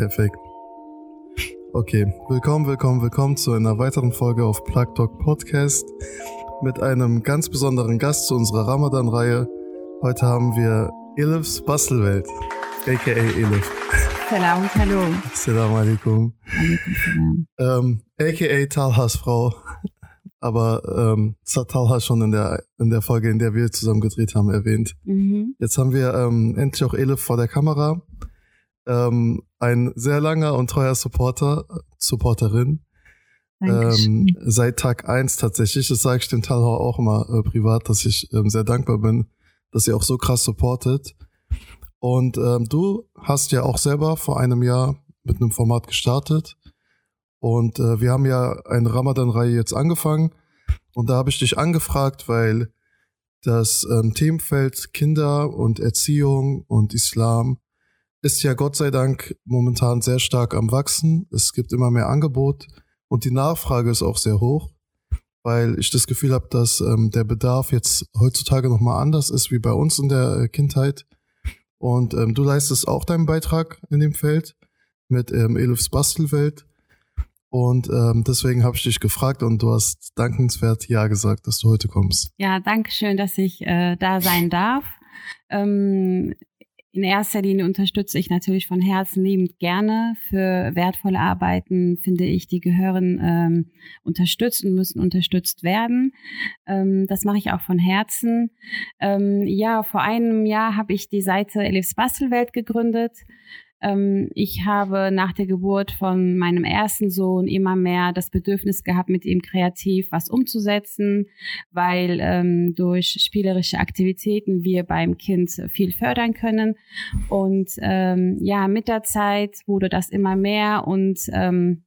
Perfekt. Okay, willkommen, willkommen, willkommen zu einer weiteren Folge auf Plug Talk Podcast mit einem ganz besonderen Gast zu unserer Ramadan-Reihe. Heute haben wir Elifs Bastelwelt, aka Elif. Salam, hallo. Assalamu alaikum. Ähm, aka Talhas Frau. Aber ähm, das hat Talha schon in der, in der Folge, in der wir zusammen gedreht haben, erwähnt. Mhm. Jetzt haben wir ähm, endlich auch Elif vor der Kamera. Ähm, ein sehr langer und treuer Supporter, Supporterin. Ähm, seit Tag eins tatsächlich. Das sage ich dem Talha auch immer äh, privat, dass ich ähm, sehr dankbar bin, dass sie auch so krass supportet. Und ähm, du hast ja auch selber vor einem Jahr mit einem Format gestartet. Und äh, wir haben ja eine Ramadan-Reihe jetzt angefangen. Und da habe ich dich angefragt, weil das ähm, Themenfeld Kinder und Erziehung und Islam ist ja Gott sei Dank momentan sehr stark am Wachsen. Es gibt immer mehr Angebot und die Nachfrage ist auch sehr hoch, weil ich das Gefühl habe, dass ähm, der Bedarf jetzt heutzutage nochmal anders ist wie bei uns in der äh, Kindheit. Und ähm, du leistest auch deinen Beitrag in dem Feld mit ähm, Elifs Bastelwelt. Und ähm, deswegen habe ich dich gefragt und du hast dankenswert Ja gesagt, dass du heute kommst. Ja, danke schön, dass ich äh, da sein darf. Ähm, in erster Linie unterstütze ich natürlich von Herzen liebend gerne. Für wertvolle Arbeiten finde ich, die gehören ähm, unterstützt und müssen unterstützt werden. Ähm, das mache ich auch von Herzen. Ähm, ja, vor einem Jahr habe ich die Seite Elifs Bastelwelt gegründet. Ähm, ich habe nach der Geburt von meinem ersten Sohn immer mehr das Bedürfnis gehabt, mit ihm kreativ was umzusetzen, weil ähm, durch spielerische Aktivitäten wir beim Kind viel fördern können. Und ähm, ja, mit der Zeit wurde das immer mehr und ähm,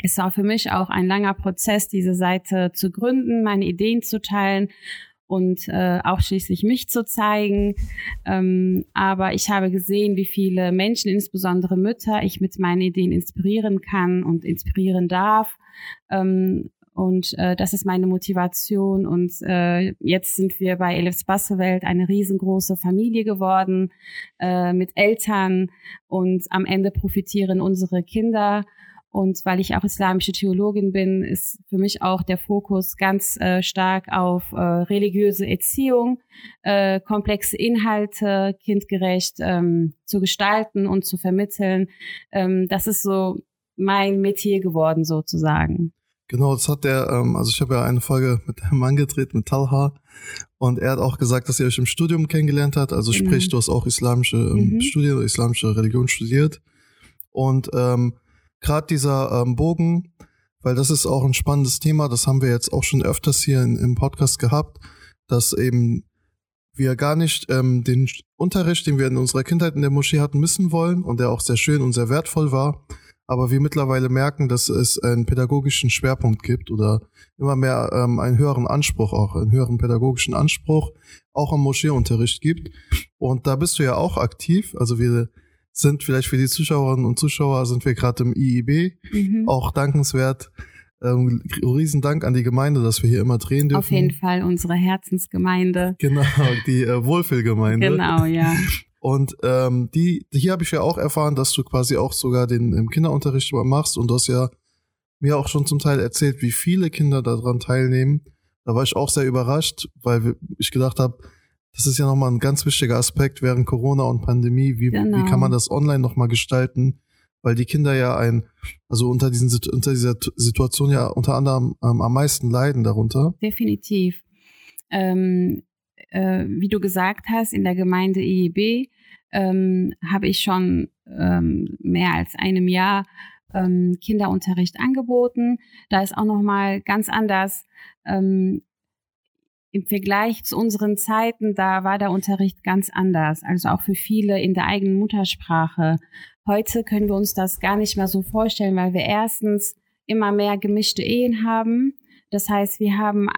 es war für mich auch ein langer Prozess, diese Seite zu gründen, meine Ideen zu teilen und äh, auch schließlich mich zu zeigen. Ähm, aber ich habe gesehen, wie viele Menschen, insbesondere Mütter, ich mit meinen Ideen inspirieren kann und inspirieren darf. Ähm, und äh, das ist meine Motivation. Und äh, jetzt sind wir bei Elifs Bassewelt eine riesengroße Familie geworden äh, mit Eltern. Und am Ende profitieren unsere Kinder. Und weil ich auch islamische Theologin bin, ist für mich auch der Fokus ganz äh, stark auf äh, religiöse Erziehung, äh, komplexe Inhalte kindgerecht ähm, zu gestalten und zu vermitteln. Ähm, das ist so mein Metier geworden sozusagen. Genau, das hat der, ähm, also ich habe ja eine Folge mit einem Mann gedreht, mit Talha, und er hat auch gesagt, dass ihr euch im Studium kennengelernt hat. Also genau. sprich, du hast auch islamische ähm, mhm. Studien, islamische Religion studiert. Und ähm, gerade dieser ähm, Bogen, weil das ist auch ein spannendes Thema, das haben wir jetzt auch schon öfters hier in, im Podcast gehabt, dass eben wir gar nicht ähm, den Unterricht, den wir in unserer Kindheit in der Moschee hatten, missen wollen und der auch sehr schön und sehr wertvoll war, aber wir mittlerweile merken, dass es einen pädagogischen Schwerpunkt gibt oder immer mehr ähm, einen höheren Anspruch, auch einen höheren pädagogischen Anspruch auch am Moscheeunterricht gibt. Und da bist du ja auch aktiv. Also wir sind vielleicht für die Zuschauerinnen und Zuschauer, sind wir gerade im IIB, mhm. auch dankenswert. Ähm, riesen Dank an die Gemeinde, dass wir hier immer drehen dürfen. Auf jeden Fall unsere Herzensgemeinde. Genau, die äh, Wohlfühlgemeinde. Genau, ja. Und ähm, die, hier habe ich ja auch erfahren, dass du quasi auch sogar den im Kinderunterricht machst und du hast ja mir auch schon zum Teil erzählt, wie viele Kinder daran teilnehmen. Da war ich auch sehr überrascht, weil ich gedacht habe, das ist ja nochmal ein ganz wichtiger Aspekt während Corona und Pandemie. Wie, genau. wie kann man das online nochmal gestalten? Weil die Kinder ja ein, also unter, diesen, unter dieser Situation ja unter anderem ähm, am meisten leiden darunter. Definitiv. Ähm, äh, wie du gesagt hast, in der Gemeinde IEB ähm, habe ich schon ähm, mehr als einem Jahr ähm, Kinderunterricht angeboten. Da ist auch noch mal ganz anders. Ähm, Im Vergleich zu unseren Zeiten, da war der Unterricht ganz anders. Also auch für viele in der eigenen Muttersprache. Heute können wir uns das gar nicht mehr so vorstellen, weil wir erstens immer mehr gemischte Ehen haben. Das heißt, wir haben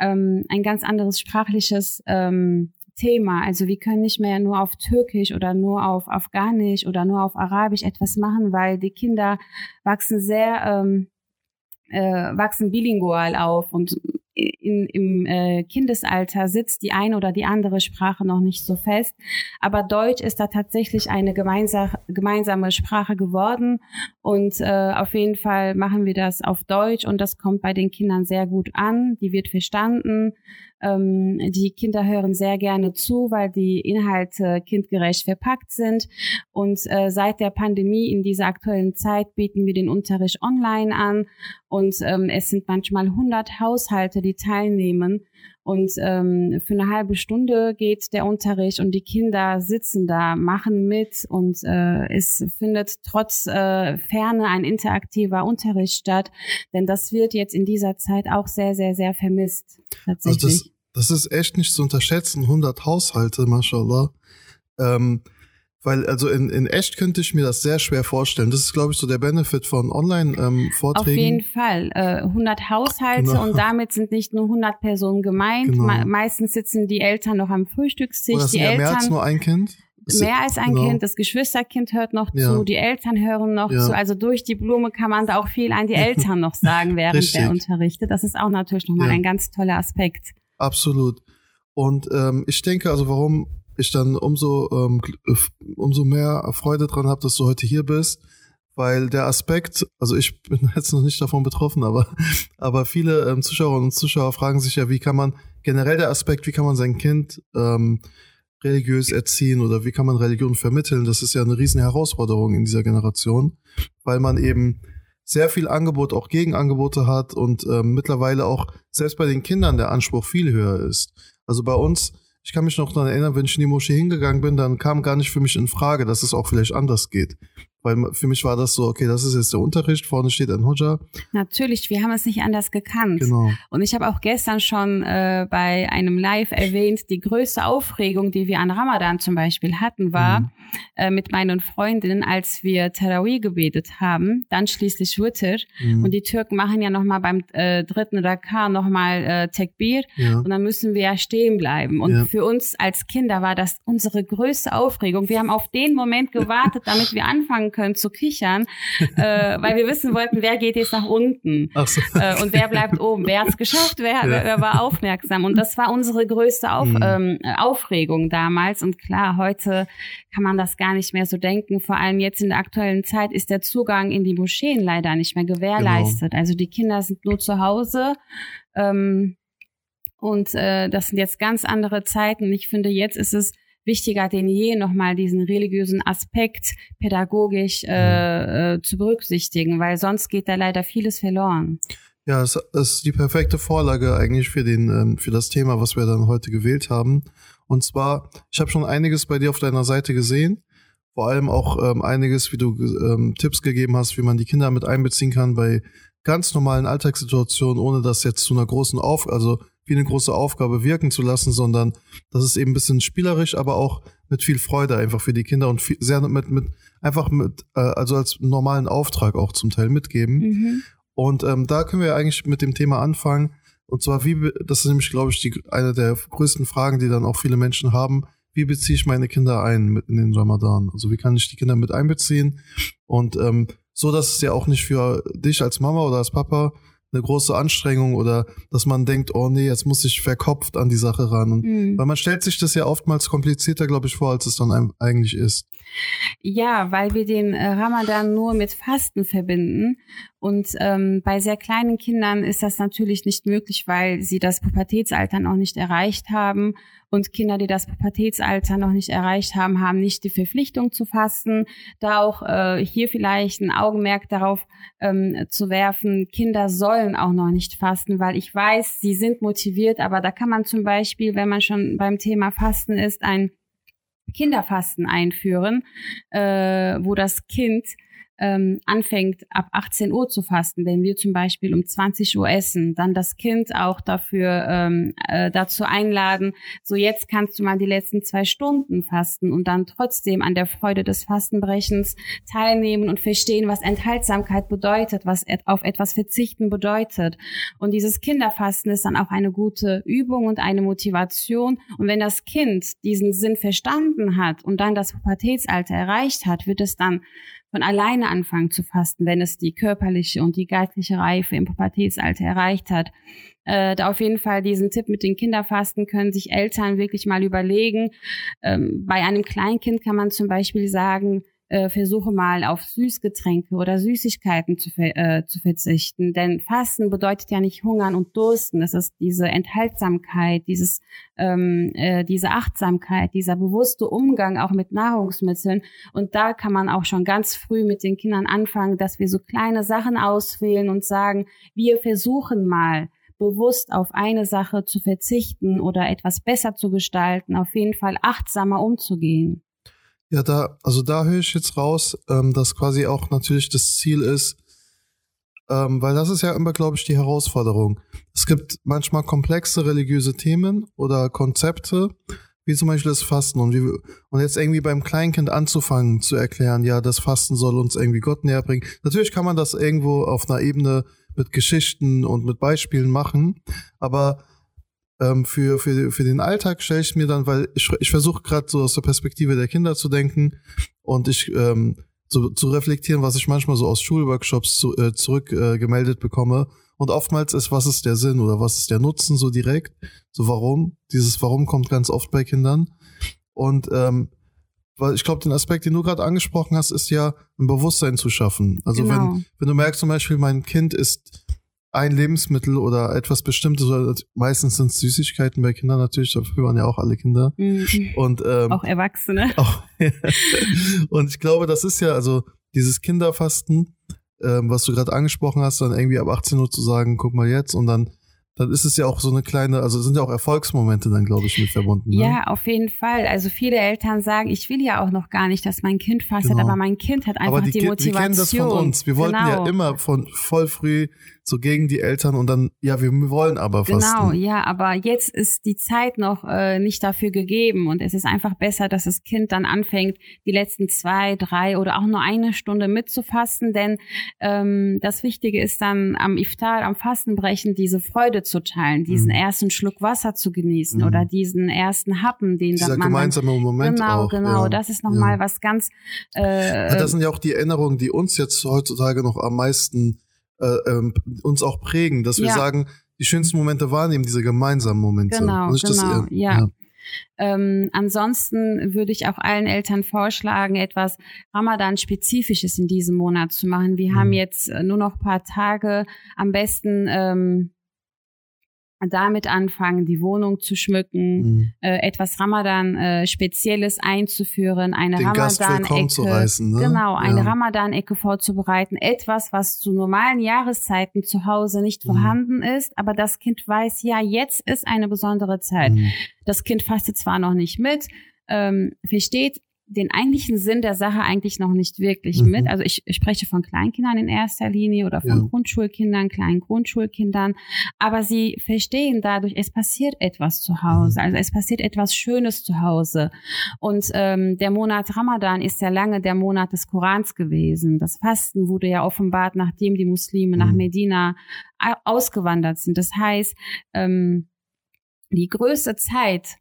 ähm, ein ganz anderes sprachliches ähm, Thema. Also wir können nicht mehr nur auf Türkisch oder nur auf Afghanisch oder nur auf Arabisch etwas machen, weil die Kinder wachsen sehr, ähm, äh, wachsen bilingual auf und in, im äh, Kindesalter sitzt die eine oder die andere Sprache noch nicht so fest. Aber Deutsch ist da tatsächlich eine gemeinsame Sprache geworden. Und äh, auf jeden Fall machen wir das auf Deutsch und das kommt bei den Kindern sehr gut an. Die wird verstanden. Ähm, die Kinder hören sehr gerne zu, weil die Inhalte kindgerecht verpackt sind. Und äh, seit der Pandemie in dieser aktuellen Zeit bieten wir den Unterricht online an. Und ähm, es sind manchmal 100 Haushalte, die teilnehmen. Und ähm, für eine halbe Stunde geht der Unterricht und die Kinder sitzen da, machen mit und äh, es findet trotz äh, Ferne ein interaktiver Unterricht statt. Denn das wird jetzt in dieser Zeit auch sehr, sehr, sehr vermisst. Tatsächlich. Also das, das ist echt nicht zu unterschätzen. 100 Haushalte, mashallah. Ähm, weil, also in, in echt könnte ich mir das sehr schwer vorstellen. Das ist, glaube ich, so der Benefit von Online-Vorträgen. Auf jeden Fall. Äh, 100 Haushalte genau. und damit sind nicht nur 100 Personen gemeint. Genau. Me meistens sitzen die Eltern noch am Frühstückstisch. Oder die Eltern, mehr als nur ein Kind? Mehr als ein genau. Kind, das Geschwisterkind hört noch ja. zu, die Eltern hören noch ja. zu. Also durch die Blume kann man da auch viel an die Eltern noch sagen, während der unterrichtet. Das ist auch natürlich nochmal ja. ein ganz toller Aspekt. Absolut. Und ähm, ich denke, also warum ich dann umso, ähm, umso mehr Freude dran habe, dass du heute hier bist, weil der Aspekt, also ich bin jetzt noch nicht davon betroffen, aber, aber viele ähm, Zuschauerinnen und Zuschauer fragen sich ja, wie kann man, generell der Aspekt, wie kann man sein Kind ähm, religiös erziehen oder wie kann man Religion vermitteln, das ist ja eine riesen Herausforderung in dieser Generation, weil man eben sehr viel Angebot, auch Gegenangebote hat und ähm, mittlerweile auch selbst bei den Kindern der Anspruch viel höher ist. Also bei uns ich kann mich noch daran erinnern, wenn ich in die Moschee hingegangen bin, dann kam gar nicht für mich in Frage, dass es auch vielleicht anders geht. Weil für mich war das so, okay, das ist jetzt der Unterricht, vorne steht ein Hodja. Natürlich, wir haben es nicht anders gekannt. Genau. Und ich habe auch gestern schon äh, bei einem Live erwähnt, die größte Aufregung, die wir an Ramadan zum Beispiel hatten, war mhm. äh, mit meinen Freundinnen, als wir Tarawih gebetet haben, dann schließlich Witr. Mhm. Und die Türken machen ja nochmal beim äh, dritten Rakar nochmal äh, Tekbir. Ja. Und dann müssen wir ja stehen bleiben. Und ja. für uns als Kinder war das unsere größte Aufregung. Wir haben auf den Moment gewartet, damit wir anfangen anfangen können zu kichern, äh, weil wir wissen wollten, wer geht jetzt nach unten so. äh, und wer bleibt oben. Wer hat es geschafft? Wer, ja. wer, war aufmerksam? Und das war unsere größte Auf, mhm. ähm, Aufregung damals. Und klar, heute kann man das gar nicht mehr so denken. Vor allem jetzt in der aktuellen Zeit ist der Zugang in die Moscheen leider nicht mehr gewährleistet. Genau. Also die Kinder sind nur zu Hause. Ähm, und äh, das sind jetzt ganz andere Zeiten. Ich finde, jetzt ist es wichtiger denn je, nochmal diesen religiösen Aspekt pädagogisch äh, äh, zu berücksichtigen, weil sonst geht da leider vieles verloren. Ja, es ist die perfekte Vorlage eigentlich für den ähm, für das Thema, was wir dann heute gewählt haben. Und zwar, ich habe schon einiges bei dir auf deiner Seite gesehen, vor allem auch ähm, einiges, wie du ähm, Tipps gegeben hast, wie man die Kinder mit einbeziehen kann bei ganz normalen Alltagssituationen, ohne das jetzt zu einer großen Auf, also wie eine große Aufgabe wirken zu lassen, sondern das ist eben ein bisschen spielerisch, aber auch mit viel Freude einfach für die Kinder und viel, sehr mit, mit einfach mit, äh, also als normalen Auftrag auch zum Teil mitgeben. Mhm. Und ähm, da können wir eigentlich mit dem Thema anfangen. Und zwar, wie, das ist nämlich, glaube ich, die, eine der größten Fragen, die dann auch viele Menschen haben. Wie beziehe ich meine Kinder ein mit in den Ramadan? Also wie kann ich die Kinder mit einbeziehen? Und ähm, so, dass es ja auch nicht für dich als Mama oder als Papa eine große Anstrengung oder dass man denkt, oh nee, jetzt muss ich verkopft an die Sache ran. Und, mhm. Weil man stellt sich das ja oftmals komplizierter, glaube ich, vor, als es dann eigentlich ist. Ja, weil wir den äh, Ramadan nur mit Fasten verbinden. Und ähm, bei sehr kleinen Kindern ist das natürlich nicht möglich, weil sie das Pubertätsalter noch nicht erreicht haben und Kinder, die das Pubertätsalter noch nicht erreicht haben, haben nicht die Verpflichtung zu fasten. Da auch äh, hier vielleicht ein Augenmerk darauf ähm, zu werfen, Kinder sollen auch noch nicht fasten, weil ich weiß, sie sind motiviert, aber da kann man zum Beispiel, wenn man schon beim Thema Fasten ist, ein Kinderfasten einführen, äh, wo das Kind ähm, anfängt, ab 18 Uhr zu fasten, wenn wir zum Beispiel um 20 Uhr essen, dann das Kind auch dafür ähm, äh, dazu einladen, so jetzt kannst du mal die letzten zwei Stunden fasten und dann trotzdem an der Freude des Fastenbrechens teilnehmen und verstehen, was Enthaltsamkeit bedeutet, was et auf etwas verzichten bedeutet. Und dieses Kinderfasten ist dann auch eine gute Übung und eine Motivation. Und wenn das Kind diesen Sinn verstanden hat und dann das Pubertätsalter erreicht hat, wird es dann von alleine anfangen zu fasten, wenn es die körperliche und die geistliche Reife im Pubertätsalter erreicht hat. Äh, da auf jeden Fall diesen Tipp mit den Kinderfasten können sich Eltern wirklich mal überlegen. Ähm, bei einem Kleinkind kann man zum Beispiel sagen, äh, versuche mal auf Süßgetränke oder Süßigkeiten zu, äh, zu verzichten. Denn Fasten bedeutet ja nicht Hungern und Dursten. Es ist diese Enthaltsamkeit, dieses, ähm, äh, diese Achtsamkeit, dieser bewusste Umgang auch mit Nahrungsmitteln. Und da kann man auch schon ganz früh mit den Kindern anfangen, dass wir so kleine Sachen auswählen und sagen, wir versuchen mal bewusst auf eine Sache zu verzichten oder etwas besser zu gestalten, auf jeden Fall achtsamer umzugehen. Ja, da, also da höre ich jetzt raus, ähm, dass quasi auch natürlich das Ziel ist, ähm, weil das ist ja immer, glaube ich, die Herausforderung. Es gibt manchmal komplexe religiöse Themen oder Konzepte, wie zum Beispiel das Fasten und, wie, und jetzt irgendwie beim Kleinkind anzufangen zu erklären, ja, das Fasten soll uns irgendwie Gott näher bringen. Natürlich kann man das irgendwo auf einer Ebene mit Geschichten und mit Beispielen machen, aber ähm, für, für, für den Alltag stelle ich mir dann, weil ich, ich versuche gerade so aus der Perspektive der Kinder zu denken und ich ähm, zu, zu reflektieren, was ich manchmal so aus Schulworkshops zu, äh, zurückgemeldet äh, bekomme. Und oftmals ist, was ist der Sinn oder was ist der Nutzen so direkt? So warum? Dieses Warum kommt ganz oft bei Kindern. Und ähm, weil ich glaube, den Aspekt, den du gerade angesprochen hast, ist ja ein Bewusstsein zu schaffen. Also genau. wenn, wenn du merkst zum Beispiel, mein Kind ist ein Lebensmittel oder etwas Bestimmtes, oder meistens sind es Süßigkeiten bei Kindern natürlich, dafür waren ja auch alle Kinder. Mhm. Und, ähm, auch Erwachsene. Auch, und ich glaube, das ist ja, also dieses Kinderfasten, ähm, was du gerade angesprochen hast, dann irgendwie ab 18 Uhr zu sagen, guck mal jetzt und dann dann ist es ja auch so eine kleine, also sind ja auch Erfolgsmomente dann, glaube ich, mit verbunden. Ne? Ja, auf jeden Fall. Also viele Eltern sagen, ich will ja auch noch gar nicht, dass mein Kind fastet, genau. aber mein Kind hat einfach die, die, Motivation. Wir kennen das von uns. Wir wollten genau. ja immer von voll früh so gegen die Eltern und dann, ja, wir wollen aber genau, fasten. Genau, ja, aber jetzt ist die Zeit noch äh, nicht dafür gegeben und es ist einfach besser, dass das Kind dann anfängt, die letzten zwei, drei oder auch nur eine Stunde mitzufasten, denn ähm, das Wichtige ist dann am Iftar, am Fastenbrechen, diese Freude zu teilen, diesen mhm. ersten Schluck Wasser zu genießen mhm. oder diesen ersten Happen, den Dieser dann man gemeinsame Moment genau, auch, genau, ja. das ist nochmal ja. was ganz. Äh, ja, das sind ja auch die Erinnerungen, die uns jetzt heutzutage noch am meisten ähm, uns auch prägen, dass wir ja. sagen, die schönsten Momente wahrnehmen, diese gemeinsamen Momente. Genau, genau, das, ja. ja. Ähm, ansonsten würde ich auch allen Eltern vorschlagen, etwas Ramadan-spezifisches in diesem Monat zu machen. Wir mhm. haben jetzt äh, nur noch paar Tage. Am besten ähm, damit anfangen, die Wohnung zu schmücken, mhm. äh, etwas Ramadan-Spezielles äh, einzuführen, eine Ramadan-Ecke, ne? genau, eine ja. Ramadan-Ecke vorzubereiten, etwas, was zu normalen Jahreszeiten zu Hause nicht mhm. vorhanden ist, aber das Kind weiß, ja, jetzt ist eine besondere Zeit. Mhm. Das Kind fastet zwar noch nicht mit, ähm, versteht den eigentlichen Sinn der Sache eigentlich noch nicht wirklich mhm. mit. Also ich, ich, spreche von Kleinkindern in erster Linie oder von ja. Grundschulkindern, kleinen Grundschulkindern, aber sie verstehen dadurch, es passiert etwas zu Hause, mhm. also es passiert etwas Schönes zu Hause. Und ähm, der Monat Ramadan ist ja lange der Monat des Korans gewesen. Das Fasten wurde ja offenbart, nachdem die Muslime mhm. nach Medina ausgewandert sind. Das heißt, ähm, die größte Zeit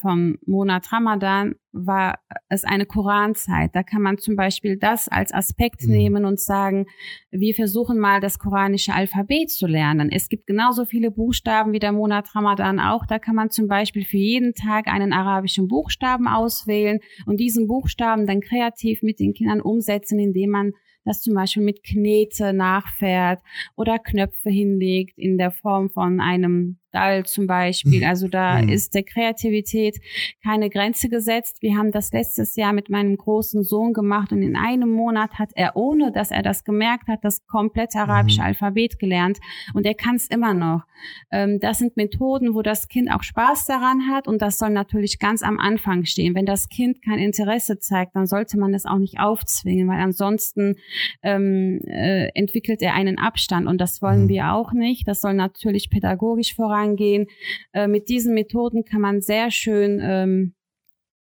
vom Monat Ramadan war es eine Koranzeit. Da kann man zum Beispiel das als Aspekt mhm. nehmen und sagen, wir versuchen mal das koranische Alphabet zu lernen. Es gibt genauso viele Buchstaben wie der Monat Ramadan auch. Da kann man zum Beispiel für jeden Tag einen arabischen Buchstaben auswählen und diesen Buchstaben dann kreativ mit den Kindern umsetzen, indem man das zum Beispiel mit Knete nachfährt oder Knöpfe hinlegt in der Form von einem zum Beispiel. Mhm. Also da mhm. ist der Kreativität keine Grenze gesetzt. Wir haben das letztes Jahr mit meinem großen Sohn gemacht und in einem Monat hat er, ohne dass er das gemerkt hat, das komplette arabische mhm. Alphabet gelernt und er kann es immer noch. Ähm, das sind Methoden, wo das Kind auch Spaß daran hat und das soll natürlich ganz am Anfang stehen. Wenn das Kind kein Interesse zeigt, dann sollte man es auch nicht aufzwingen, weil ansonsten ähm, äh, entwickelt er einen Abstand und das wollen mhm. wir auch nicht. Das soll natürlich pädagogisch voran vorangehen. Äh, mit diesen Methoden kann man sehr schön ähm,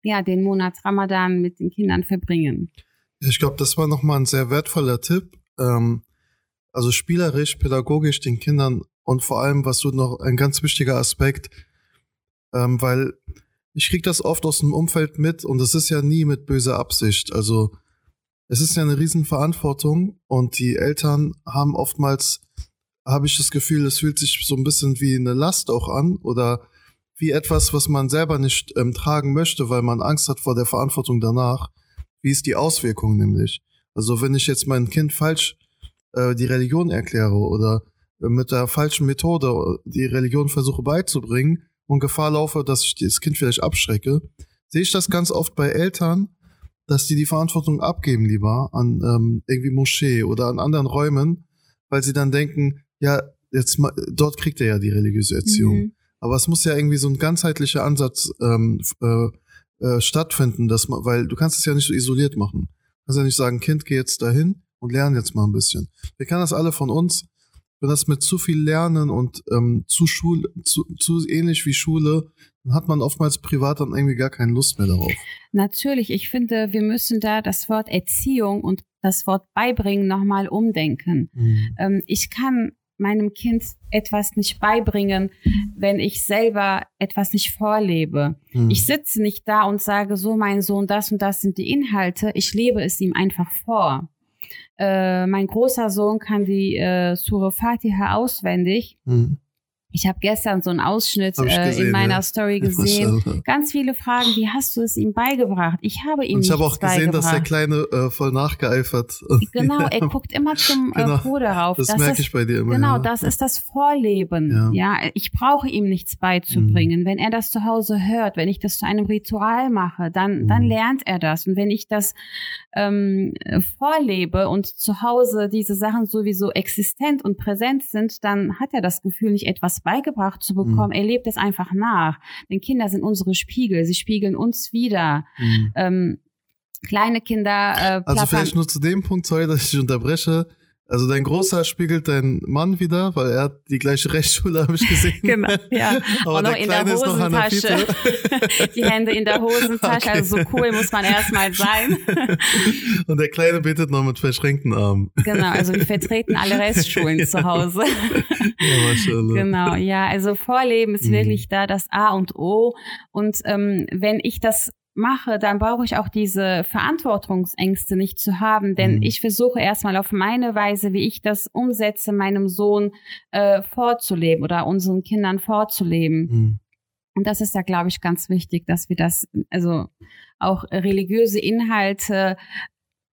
ja, den Monat Ramadan mit den Kindern verbringen. Ich glaube, das war nochmal ein sehr wertvoller Tipp. Ähm, also spielerisch, pädagogisch den Kindern und vor allem, was du noch ein ganz wichtiger Aspekt, ähm, weil ich kriege das oft aus dem Umfeld mit und es ist ja nie mit böser Absicht. Also es ist ja eine Riesenverantwortung und die Eltern haben oftmals, habe ich das Gefühl, es fühlt sich so ein bisschen wie eine Last auch an oder wie etwas, was man selber nicht ähm, tragen möchte, weil man Angst hat vor der Verantwortung danach. Wie ist die Auswirkung nämlich? Also wenn ich jetzt mein Kind falsch äh, die Religion erkläre oder mit der falschen Methode die Religion versuche beizubringen und Gefahr laufe, dass ich das Kind vielleicht abschrecke, sehe ich das ganz oft bei Eltern, dass die die Verantwortung abgeben lieber an ähm, irgendwie Moschee oder an anderen Räumen, weil sie dann denken, ja, jetzt dort kriegt er ja die religiöse Erziehung. Mhm. Aber es muss ja irgendwie so ein ganzheitlicher Ansatz ähm, äh, äh, stattfinden, dass man, weil du kannst es ja nicht so isoliert machen. Du kannst ja nicht sagen, Kind, geh jetzt dahin und lern jetzt mal ein bisschen. Wir kennen das alle von uns wenn das mit zu viel Lernen und ähm, zu Schule, zu, zu ähnlich wie Schule, dann hat man oftmals privat dann irgendwie gar keine Lust mehr darauf. Natürlich, ich finde, wir müssen da das Wort Erziehung und das Wort beibringen nochmal umdenken. Mhm. Ähm, ich kann meinem Kind etwas nicht beibringen, wenn ich selber etwas nicht vorlebe. Mhm. Ich sitze nicht da und sage so, mein Sohn, das und das sind die Inhalte. Ich lebe es ihm einfach vor. Äh, mein großer Sohn kann die äh, Surah Fatiha auswendig. Mhm. Ich habe gestern so einen Ausschnitt äh, gesehen, in meiner ja. Story gesehen. Ganz viele Fragen, wie hast du es ihm beigebracht? Ich habe ihm Und ich habe auch gesehen, dass der Kleine äh, voll nachgeeifert. Genau, er guckt immer zum äh, genau, Bruder rauf. Das, das merke ich bei dir immer. Genau, ja. das ist das Vorleben. Ja, ja ich brauche ihm nichts beizubringen. Mhm. Wenn er das zu Hause hört, wenn ich das zu einem Ritual mache, dann, mhm. dann lernt er das. Und wenn ich das ähm, vorlebe und zu Hause diese Sachen sowieso existent und präsent sind, dann hat er das Gefühl, nicht etwas beigebracht zu bekommen. Mhm. Er lebt es einfach nach. Denn Kinder sind unsere Spiegel. Sie spiegeln uns wieder. Mhm. Ähm, kleine Kinder. Äh, also vielleicht nur zu dem Punkt, sorry, dass ich unterbreche. Also dein Großer spiegelt deinen Mann wieder, weil er hat die gleiche Rechtsschule, habe ich gesehen. genau, ja. Aber Und noch in der Hosentasche. die Hände in der Hosentasche. Okay. Also so cool muss man erstmal sein. Und der Kleine betet noch mit verschränkten Armen. Genau, also wir vertreten alle Restschulen zu Hause. ja, genau, ja, also Vorleben ist mhm. wirklich da das A und O. Und ähm, wenn ich das mache, dann brauche ich auch diese Verantwortungsängste nicht zu haben, denn mhm. ich versuche erstmal auf meine Weise, wie ich das umsetze, meinem Sohn äh, vorzuleben oder unseren Kindern vorzuleben. Mhm. Und das ist da, glaube ich, ganz wichtig, dass wir das, also auch religiöse Inhalte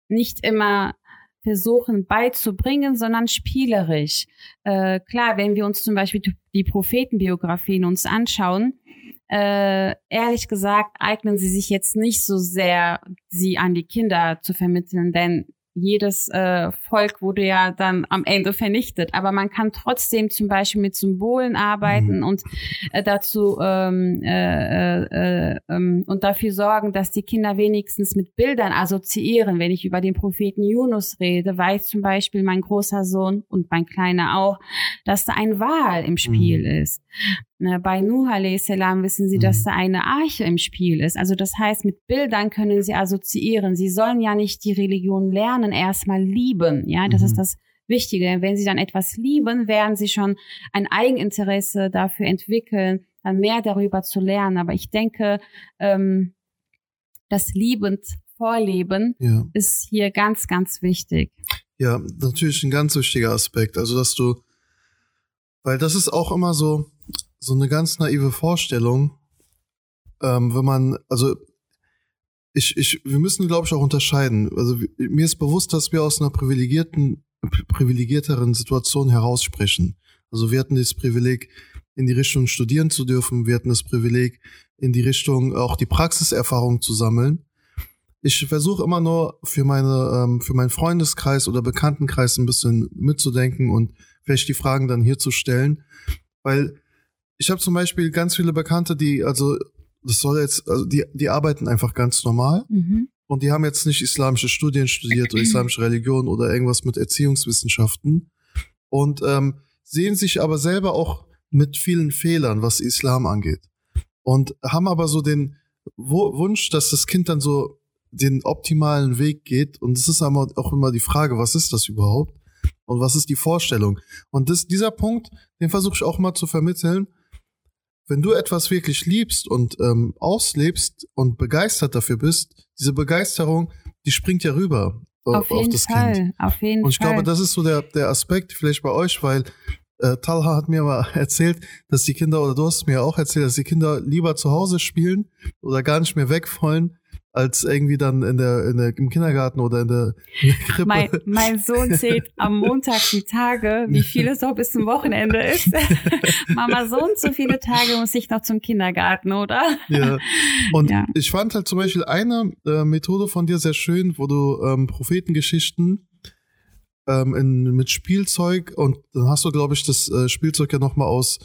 nicht immer versuchen beizubringen, sondern spielerisch. Äh, klar, wenn wir uns zum Beispiel die Prophetenbiografien uns anschauen, äh, ehrlich gesagt eignen sie sich jetzt nicht so sehr, sie an die Kinder zu vermitteln, denn jedes äh, Volk wurde ja dann am Ende vernichtet. Aber man kann trotzdem zum Beispiel mit Symbolen arbeiten mhm. und äh, dazu ähm, äh, äh, äh, und dafür sorgen, dass die Kinder wenigstens mit Bildern assoziieren. Wenn ich über den Propheten Yunus rede, weiß zum Beispiel mein großer Sohn und mein kleiner auch, dass da ein Wal im Spiel mhm. ist. Ne, bei Nuh salam wissen sie, dass mhm. da eine Arche im Spiel ist. Also das heißt, mit Bildern können sie assoziieren. Sie sollen ja nicht die Religion lernen, erstmal lieben. Ja, das mhm. ist das Wichtige. Wenn sie dann etwas lieben, werden sie schon ein Eigeninteresse dafür entwickeln, dann mehr darüber zu lernen. Aber ich denke, ähm, das liebend Vorleben ja. ist hier ganz, ganz wichtig. Ja, natürlich ein ganz wichtiger Aspekt. Also, dass du, weil das ist auch immer so, so eine ganz naive Vorstellung, ähm, wenn man, also ich, ich, wir müssen, glaube ich, auch unterscheiden. Also mir ist bewusst, dass wir aus einer privilegierten, privilegierteren Situation heraus sprechen. Also wir hatten das Privileg, in die Richtung studieren zu dürfen. Wir hatten das Privileg, in die Richtung auch die Praxiserfahrung zu sammeln. Ich versuche immer nur für meine, ähm, für meinen Freundeskreis oder Bekanntenkreis ein bisschen mitzudenken und vielleicht die Fragen dann hier zu stellen, weil ich habe zum Beispiel ganz viele Bekannte, die, also das soll jetzt, also die, die arbeiten einfach ganz normal mhm. und die haben jetzt nicht islamische Studien studiert oder islamische Religion oder irgendwas mit Erziehungswissenschaften und ähm, sehen sich aber selber auch mit vielen Fehlern, was Islam angeht. Und haben aber so den Wunsch, dass das Kind dann so den optimalen Weg geht. Und es ist aber auch immer die Frage, was ist das überhaupt? Und was ist die Vorstellung? Und das, dieser Punkt, den versuche ich auch mal zu vermitteln wenn du etwas wirklich liebst und ähm, auslebst und begeistert dafür bist, diese Begeisterung, die springt ja rüber. auf, auf das Fall, Kind. Auf jeden Und ich Fall. glaube, das ist so der, der Aspekt vielleicht bei euch, weil äh, Talha hat mir mal erzählt, dass die Kinder, oder du hast mir auch erzählt, dass die Kinder lieber zu Hause spielen oder gar nicht mehr weg wollen, als irgendwie dann in der, in der, im Kindergarten oder in der, in der Krippe. Mein, mein Sohn zählt am Montag die Tage, wie viele es auch bis zum Wochenende ist. Mama, so und so viele Tage muss ich noch zum Kindergarten, oder? Ja. Und ja. ich fand halt zum Beispiel eine äh, Methode von dir sehr schön, wo du ähm, Prophetengeschichten ähm, in, mit Spielzeug und dann hast du, glaube ich, das äh, Spielzeug ja nochmal aus,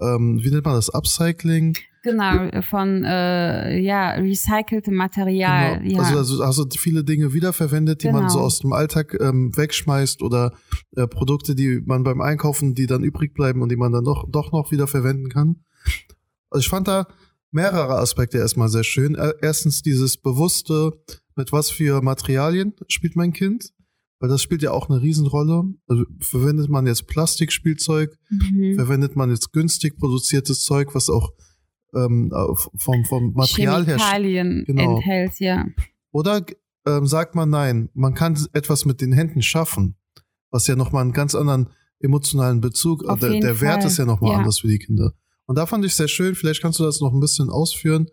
ähm, wie nennt man das, Upcycling? Genau, von äh, ja, recyceltem Material. Genau. Ja. Also, also also viele Dinge wiederverwendet, die genau. man so genau. aus dem Alltag ähm, wegschmeißt oder äh, Produkte, die man beim Einkaufen, die dann übrig bleiben und die man dann doch, doch noch wieder verwenden kann. Also ich fand da mehrere Aspekte erstmal sehr schön. Erstens dieses bewusste, mit was für Materialien spielt mein Kind weil das spielt ja auch eine Riesenrolle. Also verwendet man jetzt Plastikspielzeug, mhm. verwendet man jetzt günstig produziertes Zeug, was auch ähm, vom, vom Material her genau. enthält, ja. Oder ähm, sagt man nein, man kann etwas mit den Händen schaffen, was ja nochmal einen ganz anderen emotionalen Bezug, Auf der, der Wert ist ja nochmal ja. anders für die Kinder. Und da fand ich sehr schön, vielleicht kannst du das noch ein bisschen ausführen,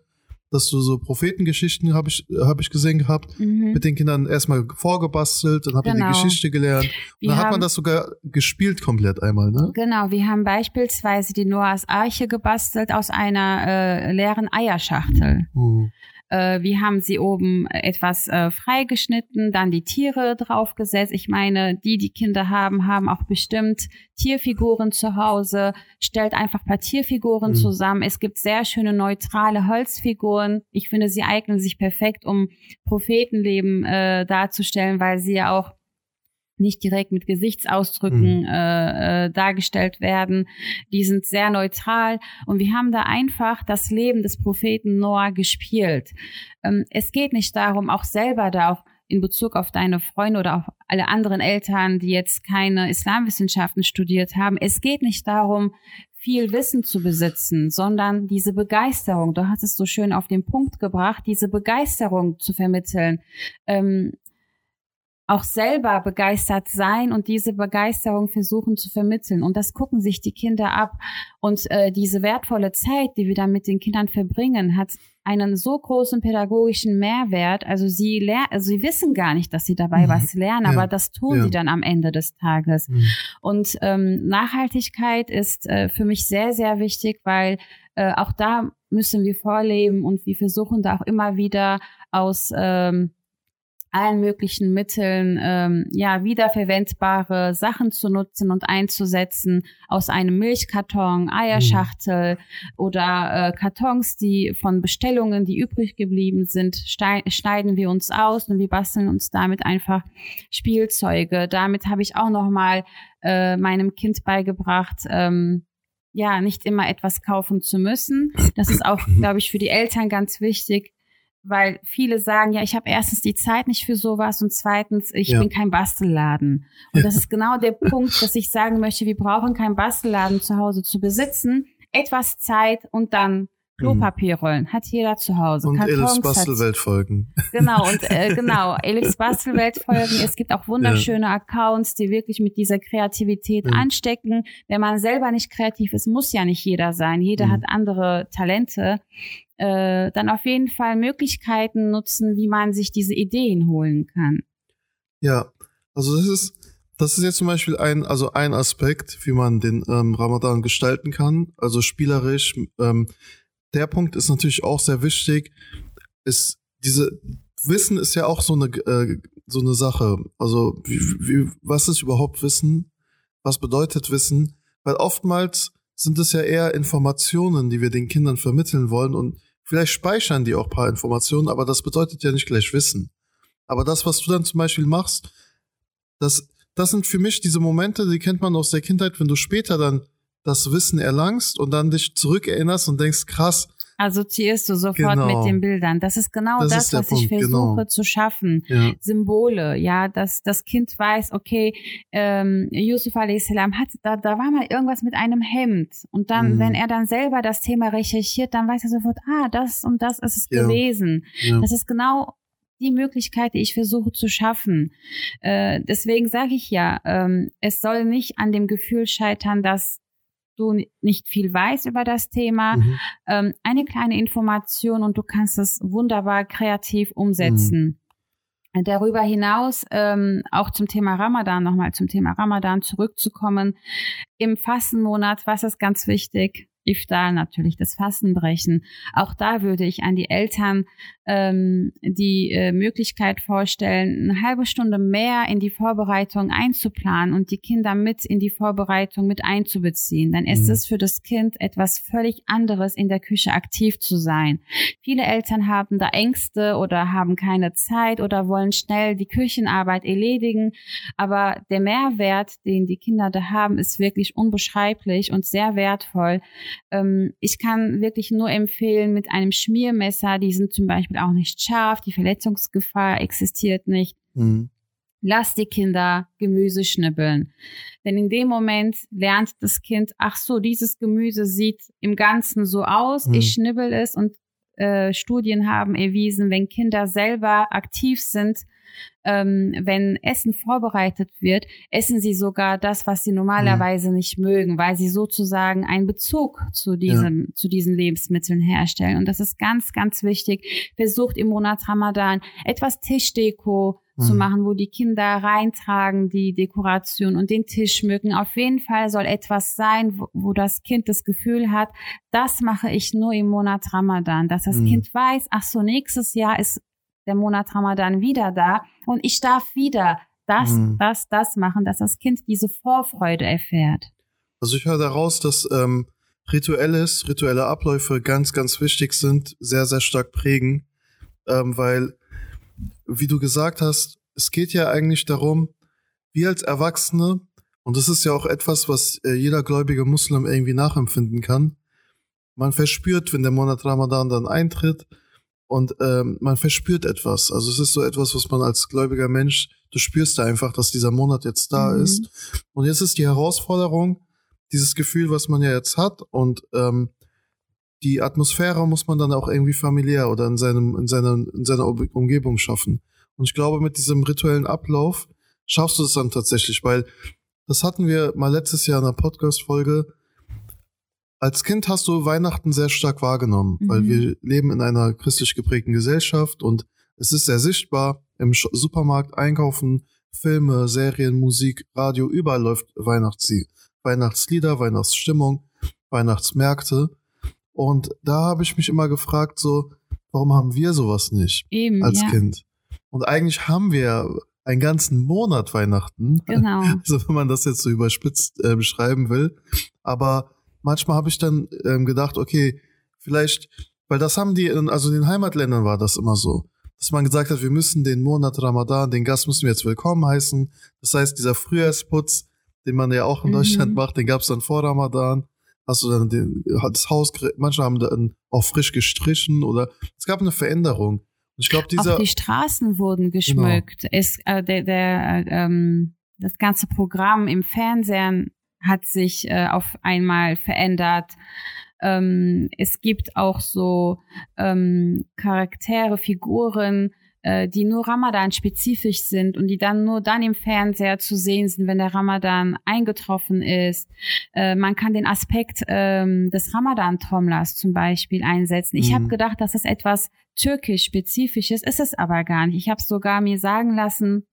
dass du so Prophetengeschichten habe ich hab ich gesehen gehabt mhm. mit den Kindern erstmal vorgebastelt dann habt genau. ihr die genau. Geschichte gelernt und dann hat man das sogar gespielt komplett einmal ne genau wir haben beispielsweise die Noahs Arche gebastelt aus einer äh, leeren Eierschachtel mhm. Äh, wir haben sie oben etwas äh, freigeschnitten, dann die Tiere draufgesetzt. Ich meine, die, die Kinder haben, haben auch bestimmt Tierfiguren zu Hause. Stellt einfach ein paar Tierfiguren mhm. zusammen. Es gibt sehr schöne neutrale Holzfiguren. Ich finde, sie eignen sich perfekt, um Prophetenleben äh, darzustellen, weil sie ja auch nicht direkt mit Gesichtsausdrücken mhm. äh, äh, dargestellt werden. Die sind sehr neutral und wir haben da einfach das Leben des Propheten Noah gespielt. Ähm, es geht nicht darum, auch selber da auch in Bezug auf deine Freunde oder auf alle anderen Eltern, die jetzt keine Islamwissenschaften studiert haben. Es geht nicht darum, viel Wissen zu besitzen, sondern diese Begeisterung, du hast es so schön auf den Punkt gebracht, diese Begeisterung zu vermitteln. Ähm, auch selber begeistert sein und diese Begeisterung versuchen zu vermitteln. Und das gucken sich die Kinder ab. Und äh, diese wertvolle Zeit, die wir dann mit den Kindern verbringen, hat einen so großen pädagogischen Mehrwert. Also sie lernen, also sie wissen gar nicht, dass sie dabei mhm. was lernen, ja. aber das tun ja. sie dann am Ende des Tages. Mhm. Und ähm, Nachhaltigkeit ist äh, für mich sehr, sehr wichtig, weil äh, auch da müssen wir vorleben und wir versuchen da auch immer wieder aus ähm, allen möglichen Mitteln ähm, ja wiederverwendbare Sachen zu nutzen und einzusetzen aus einem Milchkarton, Eierschachtel mhm. oder äh, Kartons, die von Bestellungen, die übrig geblieben sind, schneiden wir uns aus und wir basteln uns damit einfach Spielzeuge. Damit habe ich auch noch mal äh, meinem Kind beigebracht. Ähm, ja, nicht immer etwas kaufen zu müssen. Das ist auch, glaube ich, für die Eltern ganz wichtig, weil viele sagen, ja, ich habe erstens die Zeit nicht für sowas und zweitens, ich ja. bin kein Bastelladen. Und ja. das ist genau der Punkt, dass ich sagen möchte, wir brauchen keinen Bastelladen zu Hause zu besitzen. Etwas Zeit und dann Klopapierrollen hat jeder zu Hause. Und Elifs Bastelweltfolgen. Genau, und äh, genau, Elifs Bastelweltfolgen. Es gibt auch wunderschöne ja. Accounts, die wirklich mit dieser Kreativität ja. anstecken. Wenn man selber nicht kreativ ist, muss ja nicht jeder sein. Jeder mhm. hat andere Talente äh, dann auf jeden Fall Möglichkeiten nutzen, wie man sich diese Ideen holen kann. Ja, also das ist, das ist jetzt zum Beispiel ein, also ein Aspekt, wie man den ähm, Ramadan gestalten kann, also spielerisch. Ähm, der Punkt ist natürlich auch sehr wichtig. Ist diese Wissen ist ja auch so eine äh, so eine Sache. Also wie, wie, was ist überhaupt Wissen? Was bedeutet Wissen? Weil oftmals sind es ja eher Informationen, die wir den Kindern vermitteln wollen und vielleicht speichern die auch paar Informationen, aber das bedeutet ja nicht gleich Wissen. Aber das, was du dann zum Beispiel machst, das, das sind für mich diese Momente, die kennt man aus der Kindheit, wenn du später dann das Wissen erlangst und dann dich zurückerinnerst und denkst, krass, assoziierst du sofort genau. mit den Bildern. Das ist genau das, das ist was Punkt, ich versuche genau. zu schaffen. Ja. Symbole, ja, dass das Kind weiß, okay, ähm, Yusuf a.s. hat, da, da war mal irgendwas mit einem Hemd. Und dann, mhm. wenn er dann selber das Thema recherchiert, dann weiß er sofort, ah, das und das ist es ja. gewesen. Ja. Das ist genau die Möglichkeit, die ich versuche zu schaffen. Äh, deswegen sage ich ja, ähm, es soll nicht an dem Gefühl scheitern, dass du nicht viel weißt über das Thema. Mhm. Ähm, eine kleine Information und du kannst es wunderbar kreativ umsetzen. Mhm. Darüber hinaus ähm, auch zum Thema Ramadan, nochmal zum Thema Ramadan zurückzukommen. Im Fastenmonat, was ist ganz wichtig? Iftar natürlich, das Fastenbrechen. Auch da würde ich an die Eltern ähm, die äh, Möglichkeit vorstellen, eine halbe Stunde mehr in die Vorbereitung einzuplanen und die Kinder mit in die Vorbereitung mit einzubeziehen. Dann ist mhm. es für das Kind etwas völlig anderes, in der Küche aktiv zu sein. Viele Eltern haben da Ängste oder haben keine Zeit oder wollen schnell die Küchenarbeit erledigen. Aber der Mehrwert, den die Kinder da haben, ist wirklich unbeschreiblich und sehr wertvoll. Ähm, ich kann wirklich nur empfehlen, mit einem Schmiermesser, die sind zum Beispiel auch nicht scharf, die Verletzungsgefahr existiert nicht. Mhm. Lass die Kinder Gemüse schnibbeln. Denn in dem Moment lernt das Kind, ach so, dieses Gemüse sieht im Ganzen so aus, mhm. ich schnibbel es und äh, Studien haben erwiesen, wenn Kinder selber aktiv sind, ähm, wenn Essen vorbereitet wird, essen sie sogar das, was sie normalerweise mhm. nicht mögen, weil sie sozusagen einen Bezug zu diesem, ja. zu diesen Lebensmitteln herstellen. Und das ist ganz, ganz wichtig. Versucht im Monat Ramadan etwas Tischdeko zu mhm. machen, wo die Kinder reintragen, die Dekoration und den Tisch schmücken. Auf jeden Fall soll etwas sein, wo, wo das Kind das Gefühl hat, das mache ich nur im Monat Ramadan, dass das mhm. Kind weiß, ach so, nächstes Jahr ist der Monat Ramadan wieder da und ich darf wieder das, mhm. das, das machen, dass das Kind diese Vorfreude erfährt. Also ich höre daraus, dass ähm, rituelles, rituelle Abläufe ganz, ganz wichtig sind, sehr, sehr stark prägen, ähm, weil, wie du gesagt hast, es geht ja eigentlich darum, wir als Erwachsene, und das ist ja auch etwas, was äh, jeder gläubige Muslim irgendwie nachempfinden kann, man verspürt, wenn der Monat Ramadan dann eintritt, und ähm, man verspürt etwas. Also es ist so etwas, was man als gläubiger Mensch, du spürst da einfach, dass dieser Monat jetzt da mhm. ist. Und jetzt ist die Herausforderung, dieses Gefühl, was man ja jetzt hat und ähm, die Atmosphäre muss man dann auch irgendwie familiär oder in seinem in seiner in seiner Umgebung schaffen. Und ich glaube, mit diesem rituellen Ablauf schaffst du es dann tatsächlich, weil das hatten wir mal letztes Jahr in einer Podcast-Folge als Kind hast du Weihnachten sehr stark wahrgenommen, mhm. weil wir leben in einer christlich geprägten Gesellschaft und es ist sehr sichtbar im Supermarkt einkaufen, Filme, Serien, Musik, Radio, überall läuft Weihnachtslied, Weihnachtslieder, Weihnachtsstimmung, Weihnachtsmärkte. Und da habe ich mich immer gefragt, so, warum haben wir sowas nicht Eben, als ja. Kind? Und eigentlich haben wir einen ganzen Monat Weihnachten. Genau. Also wenn man das jetzt so überspitzt äh, beschreiben will. Aber manchmal habe ich dann ähm, gedacht, okay, vielleicht, weil das haben die, in, also in den Heimatländern war das immer so, dass man gesagt hat, wir müssen den Monat Ramadan, den Gast müssen wir jetzt willkommen heißen. Das heißt, dieser Frühjahrsputz, den man ja auch in mhm. Deutschland macht, den gab es dann vor Ramadan. Hast du dann den, das Haus, manche haben dann auch frisch gestrichen oder es gab eine Veränderung. Ich glaube, dieser. Auch die Straßen wurden geschmückt. Genau. Es, äh, der, der, äh, ähm, das ganze Programm im Fernsehen hat sich äh, auf einmal verändert. Ähm, es gibt auch so ähm, Charaktere, Figuren, äh, die nur Ramadan spezifisch sind und die dann nur dann im Fernseher zu sehen sind, wenn der Ramadan eingetroffen ist. Äh, man kann den Aspekt ähm, des Ramadan-Trommlers zum Beispiel einsetzen. Ich mhm. habe gedacht, das ist etwas türkisch-spezifisches, ist es aber gar nicht. Ich habe sogar mir sagen lassen,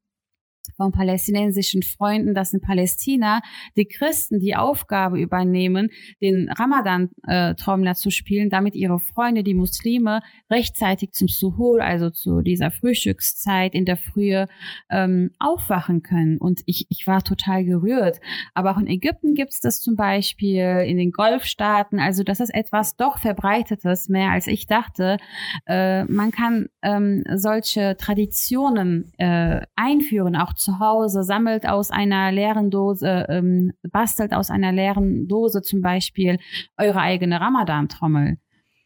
von palästinensischen Freunden, dass in Palästina die Christen die Aufgabe übernehmen, den Ramadan-Trommler zu spielen, damit ihre Freunde, die Muslime, rechtzeitig zum Suhur, also zu dieser Frühstückszeit in der Frühe, ähm, aufwachen können. Und ich, ich war total gerührt. Aber auch in Ägypten gibt es das zum Beispiel, in den Golfstaaten. Also das ist etwas doch verbreitetes, mehr als ich dachte. Äh, man kann ähm, solche Traditionen äh, einführen, auch zu Hause, sammelt aus einer leeren Dose, ähm, bastelt aus einer leeren Dose zum Beispiel eure eigene Ramadan-Trommel.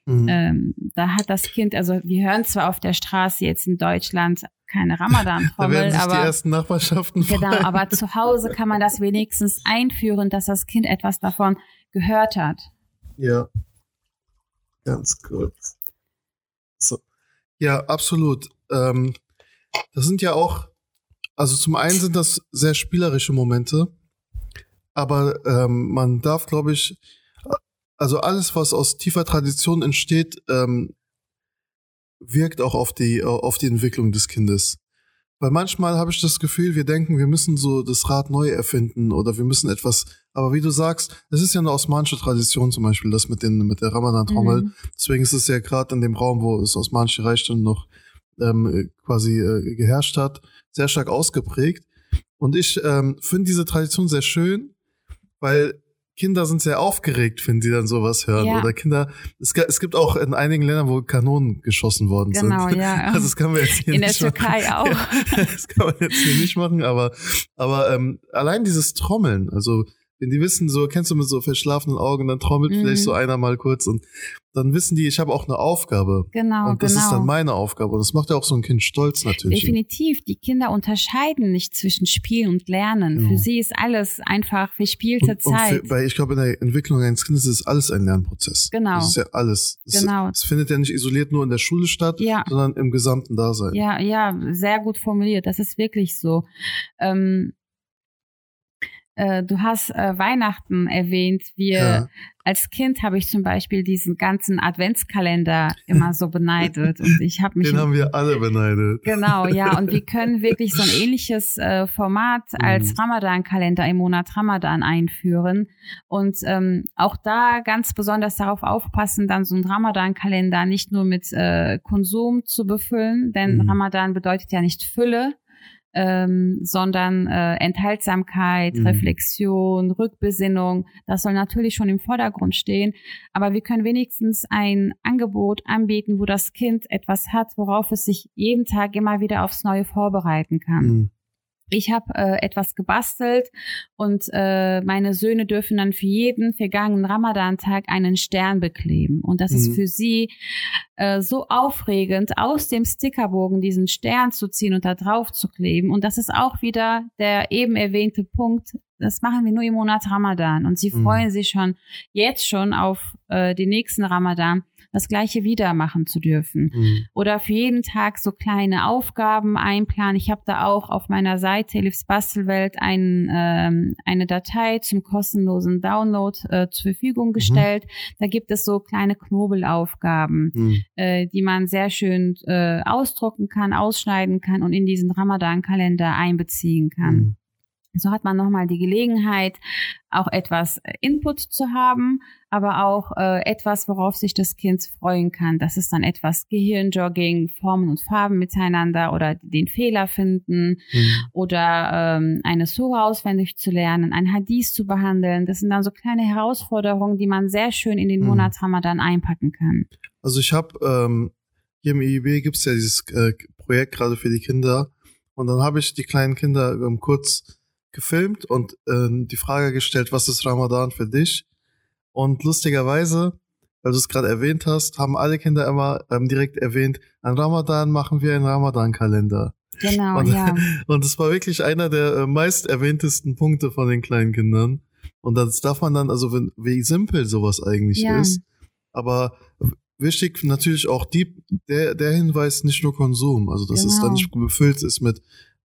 Mhm. Ähm, da hat das Kind, also wir hören zwar auf der Straße jetzt in Deutschland keine Ramadan-Trommel, aber die ersten Nachbarschaften genau, aber zu Hause kann man das wenigstens einführen, dass das Kind etwas davon gehört hat. Ja, ganz kurz. So. Ja, absolut. Ähm, das sind ja auch, also zum einen sind das sehr spielerische Momente, aber ähm, man darf, glaube ich, also alles, was aus tiefer Tradition entsteht, ähm, wirkt auch auf die, auf die Entwicklung des Kindes. Weil manchmal habe ich das Gefühl, wir denken, wir müssen so das Rad neu erfinden oder wir müssen etwas, aber wie du sagst, es ist ja eine osmanische Tradition zum Beispiel, das mit, den, mit der Ramadan-Trommel. Mhm. Deswegen ist es ja gerade in dem Raum, wo das osmanische Reich dann noch ähm, quasi äh, geherrscht hat, sehr stark ausgeprägt. Und ich ähm, finde diese Tradition sehr schön, weil Kinder sind sehr aufgeregt, wenn sie dann sowas hören. Ja. Oder Kinder, es, es, gibt auch in einigen Ländern, wo Kanonen geschossen worden genau, sind. Genau, ja. Also das kann man jetzt hier in nicht der Türkei machen. auch. Ja, das kann man jetzt hier nicht machen, aber, aber ähm, allein dieses Trommeln, also wenn die wissen, so kennst du mit so verschlafenen Augen, dann trommelt mhm. vielleicht so einer mal kurz und dann wissen die, ich habe auch eine Aufgabe. Genau, Und das genau. ist dann meine Aufgabe. Und das macht ja auch so ein Kind stolz natürlich. Definitiv. Die Kinder unterscheiden nicht zwischen Spiel und Lernen. Ja. Für sie ist alles einfach verspielte und, Zeit. Und für, weil ich glaube, in der Entwicklung eines Kindes ist alles ein Lernprozess. Genau. Das ist ja alles. Das genau. Es findet ja nicht isoliert nur in der Schule statt, ja. sondern im gesamten Dasein. Ja, ja, sehr gut formuliert. Das ist wirklich so. Ähm, äh, du hast äh, Weihnachten erwähnt. Wir ja. als Kind habe ich zum Beispiel diesen ganzen Adventskalender immer so beneidet und ich habe mich. Den haben wir alle beneidet. Genau, ja. Und wir können wirklich so ein ähnliches äh, Format als mhm. Ramadan-Kalender im Monat Ramadan einführen und ähm, auch da ganz besonders darauf aufpassen, dann so ein Ramadan-Kalender nicht nur mit äh, Konsum zu befüllen, denn mhm. Ramadan bedeutet ja nicht Fülle ähm, sondern äh, Enthaltsamkeit, mhm. Reflexion, Rückbesinnung. Das soll natürlich schon im Vordergrund stehen. Aber wir können wenigstens ein Angebot anbieten, wo das Kind etwas hat, worauf es sich jeden Tag immer wieder aufs Neue vorbereiten kann. Mhm ich habe äh, etwas gebastelt und äh, meine Söhne dürfen dann für jeden vergangenen Ramadan-Tag einen Stern bekleben. Und das mhm. ist für sie äh, so aufregend, aus dem Stickerbogen diesen Stern zu ziehen und da drauf zu kleben. Und das ist auch wieder der eben erwähnte Punkt. Das machen wir nur im Monat Ramadan. Und sie mhm. freuen sich schon jetzt schon auf äh, den nächsten Ramadan das gleiche wieder machen zu dürfen. Mhm. Oder für jeden Tag so kleine Aufgaben einplanen. Ich habe da auch auf meiner Seite Elifs Bastelwelt ein, ähm, eine Datei zum kostenlosen Download äh, zur Verfügung mhm. gestellt. Mhm. Da gibt es so kleine Knobelaufgaben, mhm. äh, die man sehr schön äh, ausdrucken kann, ausschneiden kann und in diesen Ramadan-Kalender einbeziehen kann. So hat man nochmal die Gelegenheit, auch etwas äh, Input zu haben, aber auch äh, etwas, worauf sich das Kind freuen kann. Das ist dann etwas Gehirnjogging, Formen und Farben miteinander oder den Fehler finden mhm. oder ähm, eine Sura auswendig zu lernen, ein Hadith zu behandeln. Das sind dann so kleine Herausforderungen, die man sehr schön in den mhm. Monat Ramadan einpacken kann. Also ich habe ähm, hier im IIB gibt es ja dieses äh, Projekt gerade für die Kinder und dann habe ich die kleinen Kinder ähm, kurz gefilmt und äh, die Frage gestellt, was ist Ramadan für dich? Und lustigerweise, weil du es gerade erwähnt hast, haben alle Kinder immer ähm, direkt erwähnt, an Ramadan machen wir einen Ramadan-Kalender. Genau, und, ja. Und es war wirklich einer der äh, meist erwähntesten Punkte von den kleinen Kindern. Und das darf man dann, also wenn, wie simpel sowas eigentlich ja. ist. Aber wichtig natürlich auch die, der, der Hinweis, nicht nur Konsum. Also dass genau. es dann nicht befüllt ist mit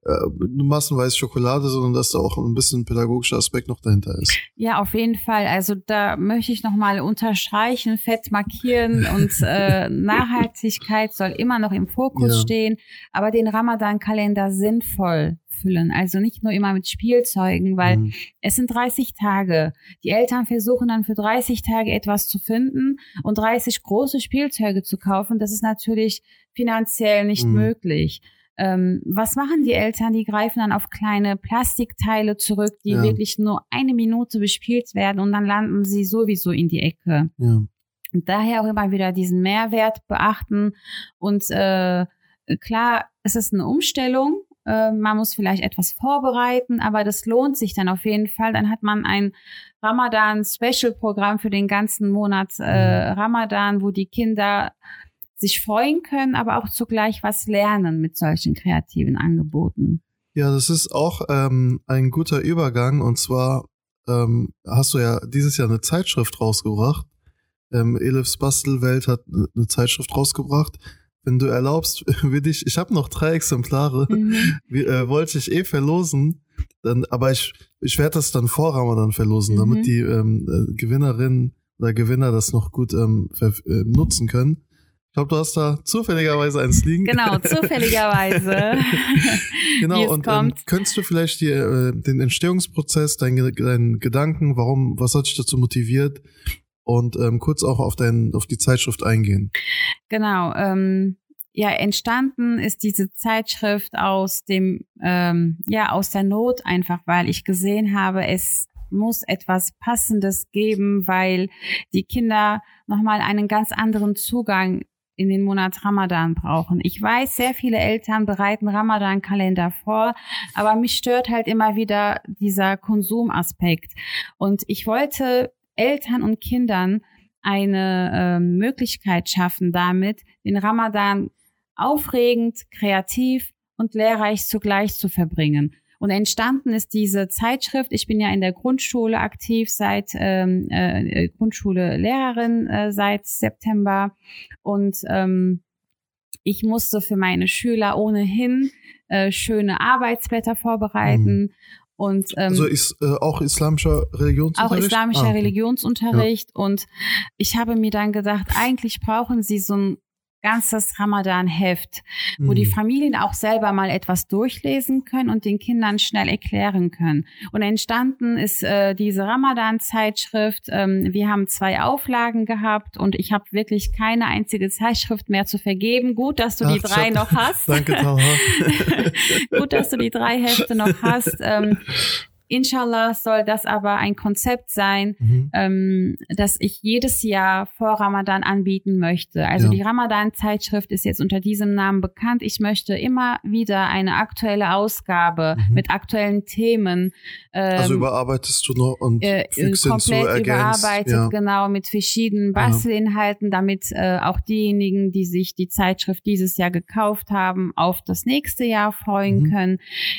äh, massenweise Schokolade, sondern dass da auch ein bisschen pädagogischer Aspekt noch dahinter ist. Ja, auf jeden Fall. Also da möchte ich nochmal unterstreichen, fett markieren und äh, Nachhaltigkeit soll immer noch im Fokus ja. stehen, aber den Ramadan-Kalender sinnvoll füllen. Also nicht nur immer mit Spielzeugen, weil mhm. es sind 30 Tage. Die Eltern versuchen dann für 30 Tage etwas zu finden und 30 große Spielzeuge zu kaufen. Das ist natürlich finanziell nicht mhm. möglich. Ähm, was machen die Eltern? Die greifen dann auf kleine Plastikteile zurück, die ja. wirklich nur eine Minute bespielt werden und dann landen sie sowieso in die Ecke. Ja. Und daher auch immer wieder diesen Mehrwert beachten. Und äh, klar, es ist eine Umstellung. Äh, man muss vielleicht etwas vorbereiten, aber das lohnt sich dann auf jeden Fall. Dann hat man ein Ramadan-Special-Programm für den ganzen Monat äh, mhm. Ramadan, wo die Kinder sich freuen können, aber auch zugleich was lernen mit solchen kreativen Angeboten. Ja, das ist auch ähm, ein guter Übergang. Und zwar ähm, hast du ja dieses Jahr eine Zeitschrift rausgebracht. Ähm, Elifs Bastelwelt hat eine Zeitschrift rausgebracht. wenn du erlaubst, würde ich, ich habe noch drei Exemplare, mhm. wie, äh, wollte ich eh verlosen, dann, aber ich, ich werde das dann vor Ramadan verlosen, mhm. damit die ähm, äh, Gewinnerinnen oder Gewinner das noch gut ähm, äh, nutzen können. Ich glaube, du hast da zufälligerweise eins liegen. Genau, zufälligerweise. genau, und ähm, könntest du vielleicht die, äh, den Entstehungsprozess, deinen dein Gedanken, warum, was hat dich dazu motiviert und ähm, kurz auch auf, dein, auf die Zeitschrift eingehen? Genau, ähm, ja, entstanden ist diese Zeitschrift aus dem, ähm, ja, aus der Not einfach, weil ich gesehen habe, es muss etwas Passendes geben, weil die Kinder nochmal einen ganz anderen Zugang in den Monat Ramadan brauchen. Ich weiß, sehr viele Eltern bereiten Ramadan-Kalender vor, aber mich stört halt immer wieder dieser Konsumaspekt. Und ich wollte Eltern und Kindern eine äh, Möglichkeit schaffen, damit den Ramadan aufregend, kreativ und lehrreich zugleich zu verbringen. Und entstanden ist diese Zeitschrift. Ich bin ja in der Grundschule aktiv seit ähm, äh, Grundschule Lehrerin äh, seit September und ähm, ich musste für meine Schüler ohnehin äh, schöne Arbeitsblätter vorbereiten. Mhm. Und, ähm, also ist äh, auch islamischer Religionsunterricht? Auch islamischer ah, okay. Religionsunterricht. Ja. Und ich habe mir dann gedacht, eigentlich brauchen sie so ein ganzes Ramadan-Heft, wo mhm. die Familien auch selber mal etwas durchlesen können und den Kindern schnell erklären können. Und entstanden ist äh, diese Ramadan-Zeitschrift. Ähm, wir haben zwei Auflagen gehabt und ich habe wirklich keine einzige Zeitschrift mehr zu vergeben. Gut, dass du Ach, die drei hab, noch hast. Danke. Gut, dass du die drei Hefte noch hast. Ähm, Inshallah soll das aber ein Konzept sein, mhm. ähm, das ich jedes Jahr vor Ramadan anbieten möchte. Also ja. die Ramadan-Zeitschrift ist jetzt unter diesem Namen bekannt. Ich möchte immer wieder eine aktuelle Ausgabe mhm. mit aktuellen Themen. Ähm, also überarbeitest du noch und äh, fügst komplett hinzu, überarbeitet, ja. genau, mit verschiedenen Bastelinhalten, damit äh, auch diejenigen, die sich die Zeitschrift dieses Jahr gekauft haben, auf das nächste Jahr freuen mhm. können.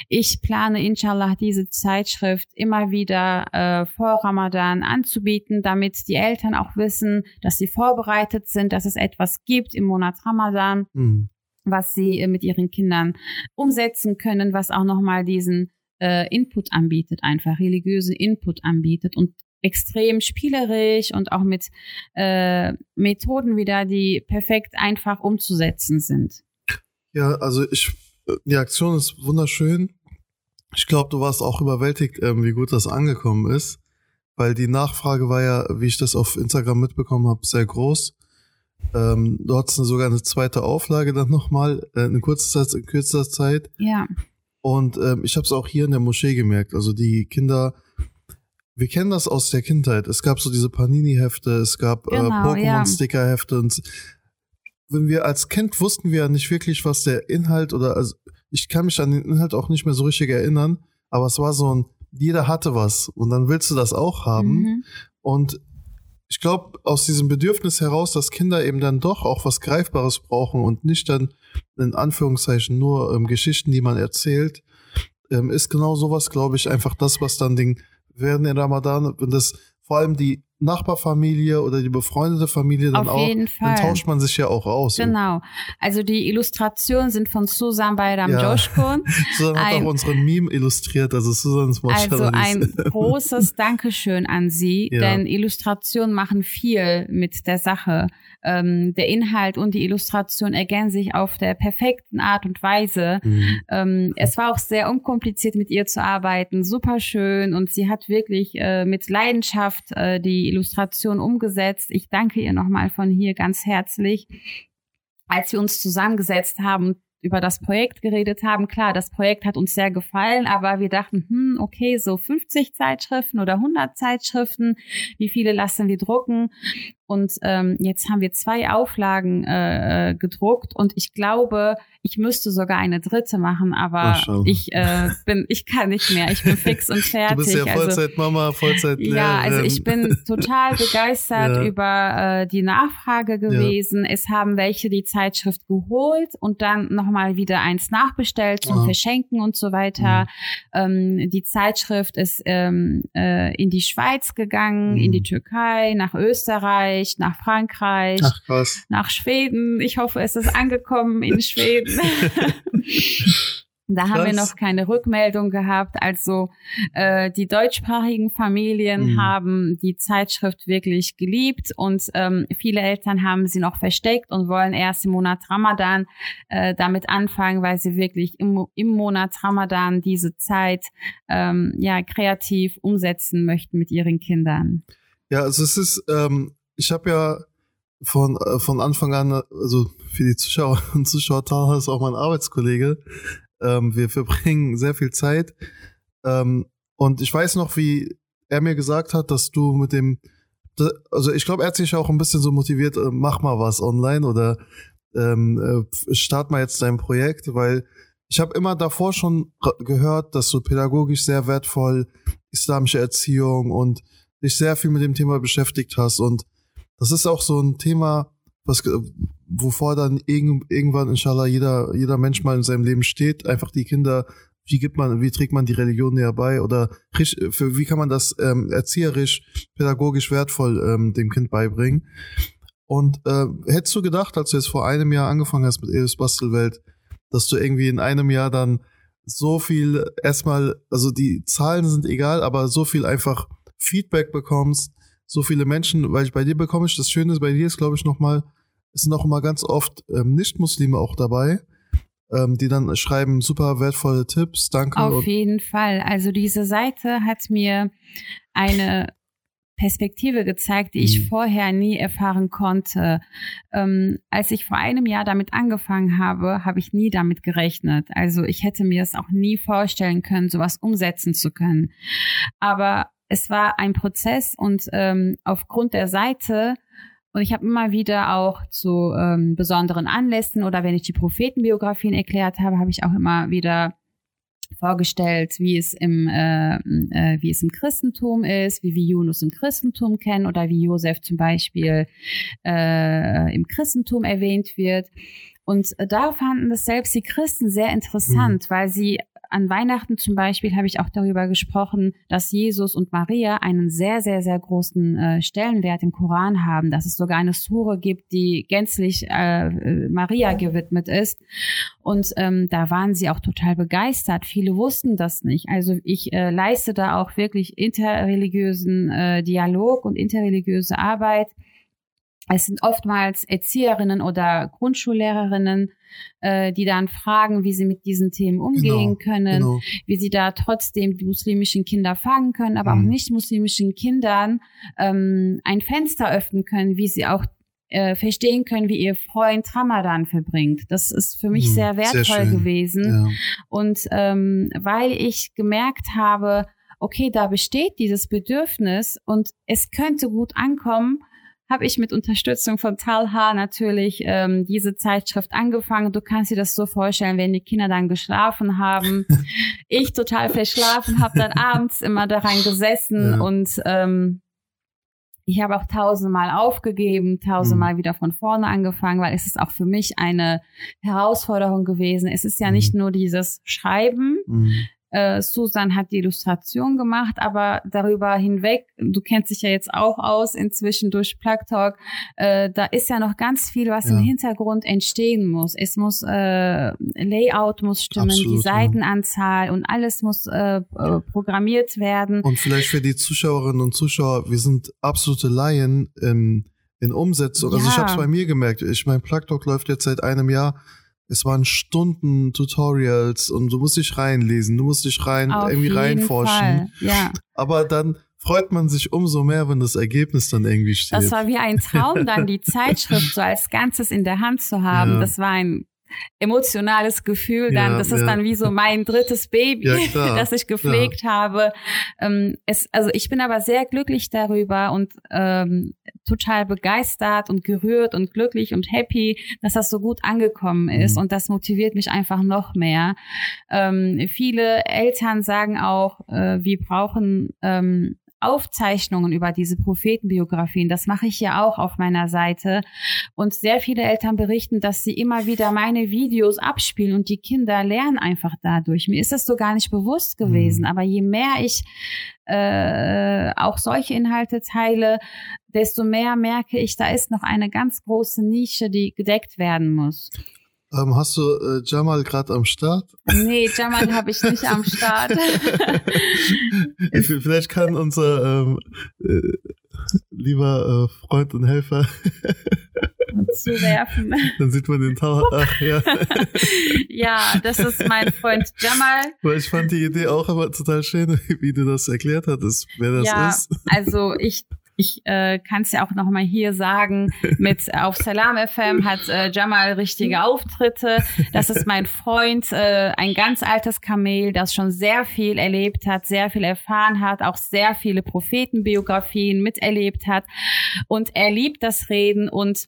Ich plane inshallah diese Zeitschrift Zeitschrift immer wieder äh, vor Ramadan anzubieten, damit die Eltern auch wissen, dass sie vorbereitet sind, dass es etwas gibt im Monat Ramadan, mhm. was sie äh, mit ihren Kindern umsetzen können, was auch nochmal diesen äh, Input anbietet, einfach religiösen Input anbietet und extrem spielerisch und auch mit äh, Methoden wieder, die perfekt einfach umzusetzen sind. Ja, also ich, äh, die Aktion ist wunderschön. Ich glaube, du warst auch überwältigt, ähm, wie gut das angekommen ist, weil die Nachfrage war ja, wie ich das auf Instagram mitbekommen habe, sehr groß. Ähm, du hattest sogar eine zweite Auflage dann nochmal, äh, in kurzer Zeit, in kürzer Zeit. Ja. Und ähm, ich habe es auch hier in der Moschee gemerkt. Also die Kinder, wir kennen das aus der Kindheit. Es gab so diese Panini-Hefte, es gab äh, genau, äh, Pokémon-Sticker-Hefte und wenn wir als Kind wussten wir ja nicht wirklich, was der Inhalt oder also ich kann mich an den Inhalt auch nicht mehr so richtig erinnern, aber es war so ein, jeder hatte was und dann willst du das auch haben. Mhm. Und ich glaube, aus diesem Bedürfnis heraus, dass Kinder eben dann doch auch was Greifbares brauchen und nicht dann in Anführungszeichen nur ähm, Geschichten, die man erzählt, ähm, ist genau sowas, glaube ich, einfach das, was dann den werden in Ramadan, wenn das vor allem die Nachbarfamilie oder die befreundete Familie dann Auf auch, jeden Fall. dann tauscht man sich ja auch aus. Genau. Also die Illustrationen sind von Susan Baydam ja. Joshkun. Susan hat ein, auch unseren Meme illustriert, also Susans Also ein großes Dankeschön an Sie, ja. denn Illustrationen machen viel mit der Sache. Ähm, der Inhalt und die Illustration ergänzen sich auf der perfekten Art und Weise. Mhm. Ähm, es war auch sehr unkompliziert mit ihr zu arbeiten, super schön und sie hat wirklich äh, mit Leidenschaft äh, die Illustration umgesetzt. Ich danke ihr nochmal von hier ganz herzlich. Als wir uns zusammengesetzt haben, über das Projekt geredet haben. Klar, das Projekt hat uns sehr gefallen, aber wir dachten, hm, okay, so 50 Zeitschriften oder 100 Zeitschriften, wie viele lassen wir drucken? Und ähm, jetzt haben wir zwei Auflagen äh, äh gedruckt und ich glaube, ich müsste sogar eine dritte machen, aber ich äh, bin, ich kann nicht mehr. Ich bin fix und fertig. Du bist ja also Vollzeitmama, also, Vollzeitlehrerin. Ja, also ich bin total begeistert ja. über äh, die Nachfrage gewesen. Ja. Es haben welche die Zeitschrift geholt und dann nochmal wieder eins nachbestellt zum ja. Verschenken und so weiter. Mhm. Ähm, die Zeitschrift ist ähm, äh, in die Schweiz gegangen, mhm. in die Türkei, nach Österreich Österreich, nach Frankreich, Ach, krass. nach Schweden. Ich hoffe, es ist angekommen in Schweden. Da haben wir noch keine Rückmeldung gehabt. Also äh, die deutschsprachigen Familien mhm. haben die Zeitschrift wirklich geliebt und ähm, viele Eltern haben sie noch versteckt und wollen erst im Monat Ramadan äh, damit anfangen, weil sie wirklich im, im Monat Ramadan diese Zeit ähm, ja kreativ umsetzen möchten mit ihren Kindern. Ja, also es ist, ähm, ich habe ja von, äh, von Anfang an, also für die Zuschauer und Zuschauer, Talha ist auch mein Arbeitskollege, ähm, wir verbringen sehr viel Zeit. Ähm, und ich weiß noch, wie er mir gesagt hat, dass du mit dem, also ich glaube, er hat sich auch ein bisschen so motiviert, äh, mach mal was online oder ähm, äh, start mal jetzt dein Projekt, weil ich habe immer davor schon gehört, dass du pädagogisch sehr wertvoll islamische Erziehung und dich sehr viel mit dem Thema beschäftigt hast. Und das ist auch so ein Thema, was, wovor dann irgend, irgendwann, inshallah, jeder, jeder Mensch mal in seinem Leben steht, einfach die Kinder, wie gibt man, wie trägt man die Religion näher bei oder für, wie kann man das ähm, erzieherisch, pädagogisch wertvoll ähm, dem Kind beibringen? Und äh, hättest du gedacht, als du jetzt vor einem Jahr angefangen hast mit Elis Bastelwelt, dass du irgendwie in einem Jahr dann so viel erstmal, also die Zahlen sind egal, aber so viel einfach Feedback bekommst, so viele Menschen, weil ich bei dir bekomme ich, das Schöne bei dir ist, glaube ich, nochmal, es sind auch immer ganz oft ähm, Nicht-Muslime auch dabei, ähm, die dann schreiben super wertvolle Tipps. Danke. Auf jeden Fall. Also diese Seite hat mir eine Perspektive gezeigt, die ich mhm. vorher nie erfahren konnte. Ähm, als ich vor einem Jahr damit angefangen habe, habe ich nie damit gerechnet. Also ich hätte mir es auch nie vorstellen können, sowas umsetzen zu können. Aber es war ein Prozess und ähm, aufgrund der Seite und ich habe immer wieder auch zu ähm, besonderen Anlässen oder wenn ich die Prophetenbiografien erklärt habe, habe ich auch immer wieder vorgestellt, wie es im äh, äh, wie es im Christentum ist, wie wir Yunus im Christentum kennen oder wie Josef zum Beispiel äh, im Christentum erwähnt wird. Und da fanden es selbst die Christen sehr interessant, mhm. weil sie an Weihnachten zum Beispiel habe ich auch darüber gesprochen, dass Jesus und Maria einen sehr, sehr, sehr großen äh, Stellenwert im Koran haben, dass es sogar eine Sure gibt, die gänzlich äh, Maria gewidmet ist. Und ähm, da waren sie auch total begeistert. Viele wussten das nicht. Also ich äh, leiste da auch wirklich interreligiösen äh, Dialog und interreligiöse Arbeit es sind oftmals Erzieherinnen oder Grundschullehrerinnen, äh, die dann fragen, wie sie mit diesen Themen umgehen genau, können, genau. wie sie da trotzdem die muslimischen Kinder fangen können, aber mhm. auch nicht muslimischen Kindern ähm, ein Fenster öffnen können, wie sie auch äh, verstehen können, wie ihr Freund Ramadan verbringt. Das ist für mich mhm, sehr wertvoll sehr gewesen. Ja. Und ähm, weil ich gemerkt habe, okay, da besteht dieses Bedürfnis und es könnte gut ankommen, habe ich mit Unterstützung von Talha natürlich ähm, diese Zeitschrift angefangen. Du kannst dir das so vorstellen, wenn die Kinder dann geschlafen haben. ich total verschlafen, habe dann abends immer daran gesessen ja. und ähm, ich habe auch tausendmal aufgegeben, tausendmal mhm. wieder von vorne angefangen, weil es ist auch für mich eine Herausforderung gewesen. Es ist ja mhm. nicht nur dieses Schreiben, mhm. Äh, Susan hat die Illustration gemacht, aber darüber hinweg, du kennst dich ja jetzt auch aus inzwischen durch Plug Talk, äh, da ist ja noch ganz viel, was ja. im Hintergrund entstehen muss. Es muss äh, Layout muss stimmen, Absolut, die Seitenanzahl ja. und alles muss äh, äh, programmiert werden. Und vielleicht für die Zuschauerinnen und Zuschauer, wir sind absolute Laien in, in Umsetzung. Ja. Also ich habe es bei mir gemerkt. Ich mein Plug Talk läuft jetzt seit einem Jahr es waren Stunden Tutorials und du musst dich reinlesen, du musst dich rein Auf irgendwie reinforschen. Ja. Aber dann freut man sich umso mehr, wenn das Ergebnis dann irgendwie steht. Das war wie ein Traum, dann die Zeitschrift so als Ganzes in der Hand zu haben. Ja. Das war ein emotionales Gefühl dann. Ja, das ist ja. dann wie so mein drittes Baby, ja, das ich gepflegt habe. Ähm, es, also ich bin aber sehr glücklich darüber und ähm, total begeistert und gerührt und glücklich und happy, dass das so gut angekommen ist. Mhm. Und das motiviert mich einfach noch mehr. Ähm, viele Eltern sagen auch, äh, wir brauchen ähm, Aufzeichnungen über diese Prophetenbiografien. Das mache ich ja auch auf meiner Seite. Und sehr viele Eltern berichten, dass sie immer wieder meine Videos abspielen und die Kinder lernen einfach dadurch. Mir ist das so gar nicht bewusst gewesen. Mhm. Aber je mehr ich äh, auch solche Inhalte teile, desto mehr merke ich, da ist noch eine ganz große Nische, die gedeckt werden muss. Ähm, hast du äh, Jamal gerade am Start? Nee, Jamal habe ich nicht am Start. Vielleicht kann unser ähm, äh, lieber äh, Freund und Helfer zuwerfen. Dann sieht man den Tower. Ach, ja. ja, das ist mein Freund Jamal. Weil ich fand die Idee auch aber total schön, wie du das erklärt hattest, wer das ja, ist. Also ich ich äh, kann es ja auch noch mal hier sagen, mit auf Salam FM hat äh, Jamal richtige Auftritte. Das ist mein Freund, äh, ein ganz altes Kamel, das schon sehr viel erlebt hat, sehr viel erfahren hat, auch sehr viele Prophetenbiografien miterlebt hat. Und er liebt das Reden und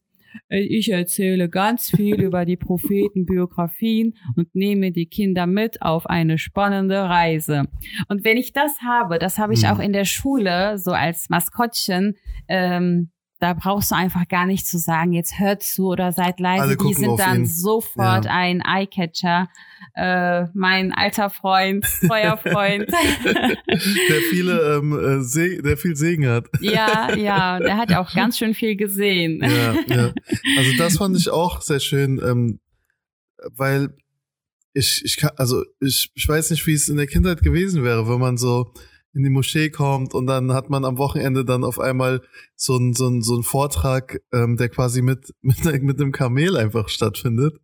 ich erzähle ganz viel über die Prophetenbiografien und nehme die Kinder mit auf eine spannende Reise. Und wenn ich das habe, das habe ich mhm. auch in der Schule so als Maskottchen, ähm, da brauchst du einfach gar nicht zu sagen, jetzt hört zu oder seid leise. Die sind dann ihn. sofort ja. ein Eyecatcher. Äh, mein alter Freund, treuer Freund. der viele, ähm, äh, der viel Segen hat. ja, ja, der hat auch ganz schön viel gesehen. ja, ja. Also das fand ich auch sehr schön, ähm, weil ich, ich kann, also ich, ich weiß nicht, wie es in der Kindheit gewesen wäre, wenn man so in die Moschee kommt und dann hat man am Wochenende dann auf einmal so ein so ein so ein Vortrag, ähm, der quasi mit, mit, mit einem Kamel einfach stattfindet.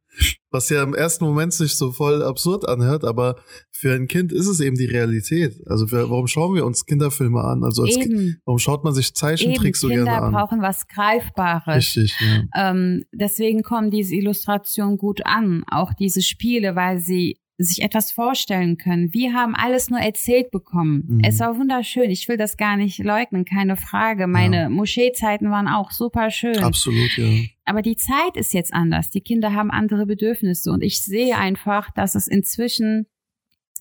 Was ja im ersten Moment sich so voll absurd anhört, aber für ein Kind ist es eben die Realität. Also für, warum schauen wir uns Kinderfilme an? Also als eben. warum schaut man sich Zeichentricks eben. so gerne an? Kinder brauchen was Greifbares. Richtig, ja. Ähm, deswegen kommen diese Illustrationen gut an, auch diese Spiele, weil sie sich etwas vorstellen können. Wir haben alles nur erzählt bekommen. Mhm. Es war wunderschön. Ich will das gar nicht leugnen, keine Frage. Meine ja. Moscheezeiten waren auch super schön. Absolut, ja. Aber die Zeit ist jetzt anders. Die Kinder haben andere Bedürfnisse und ich sehe einfach, dass es inzwischen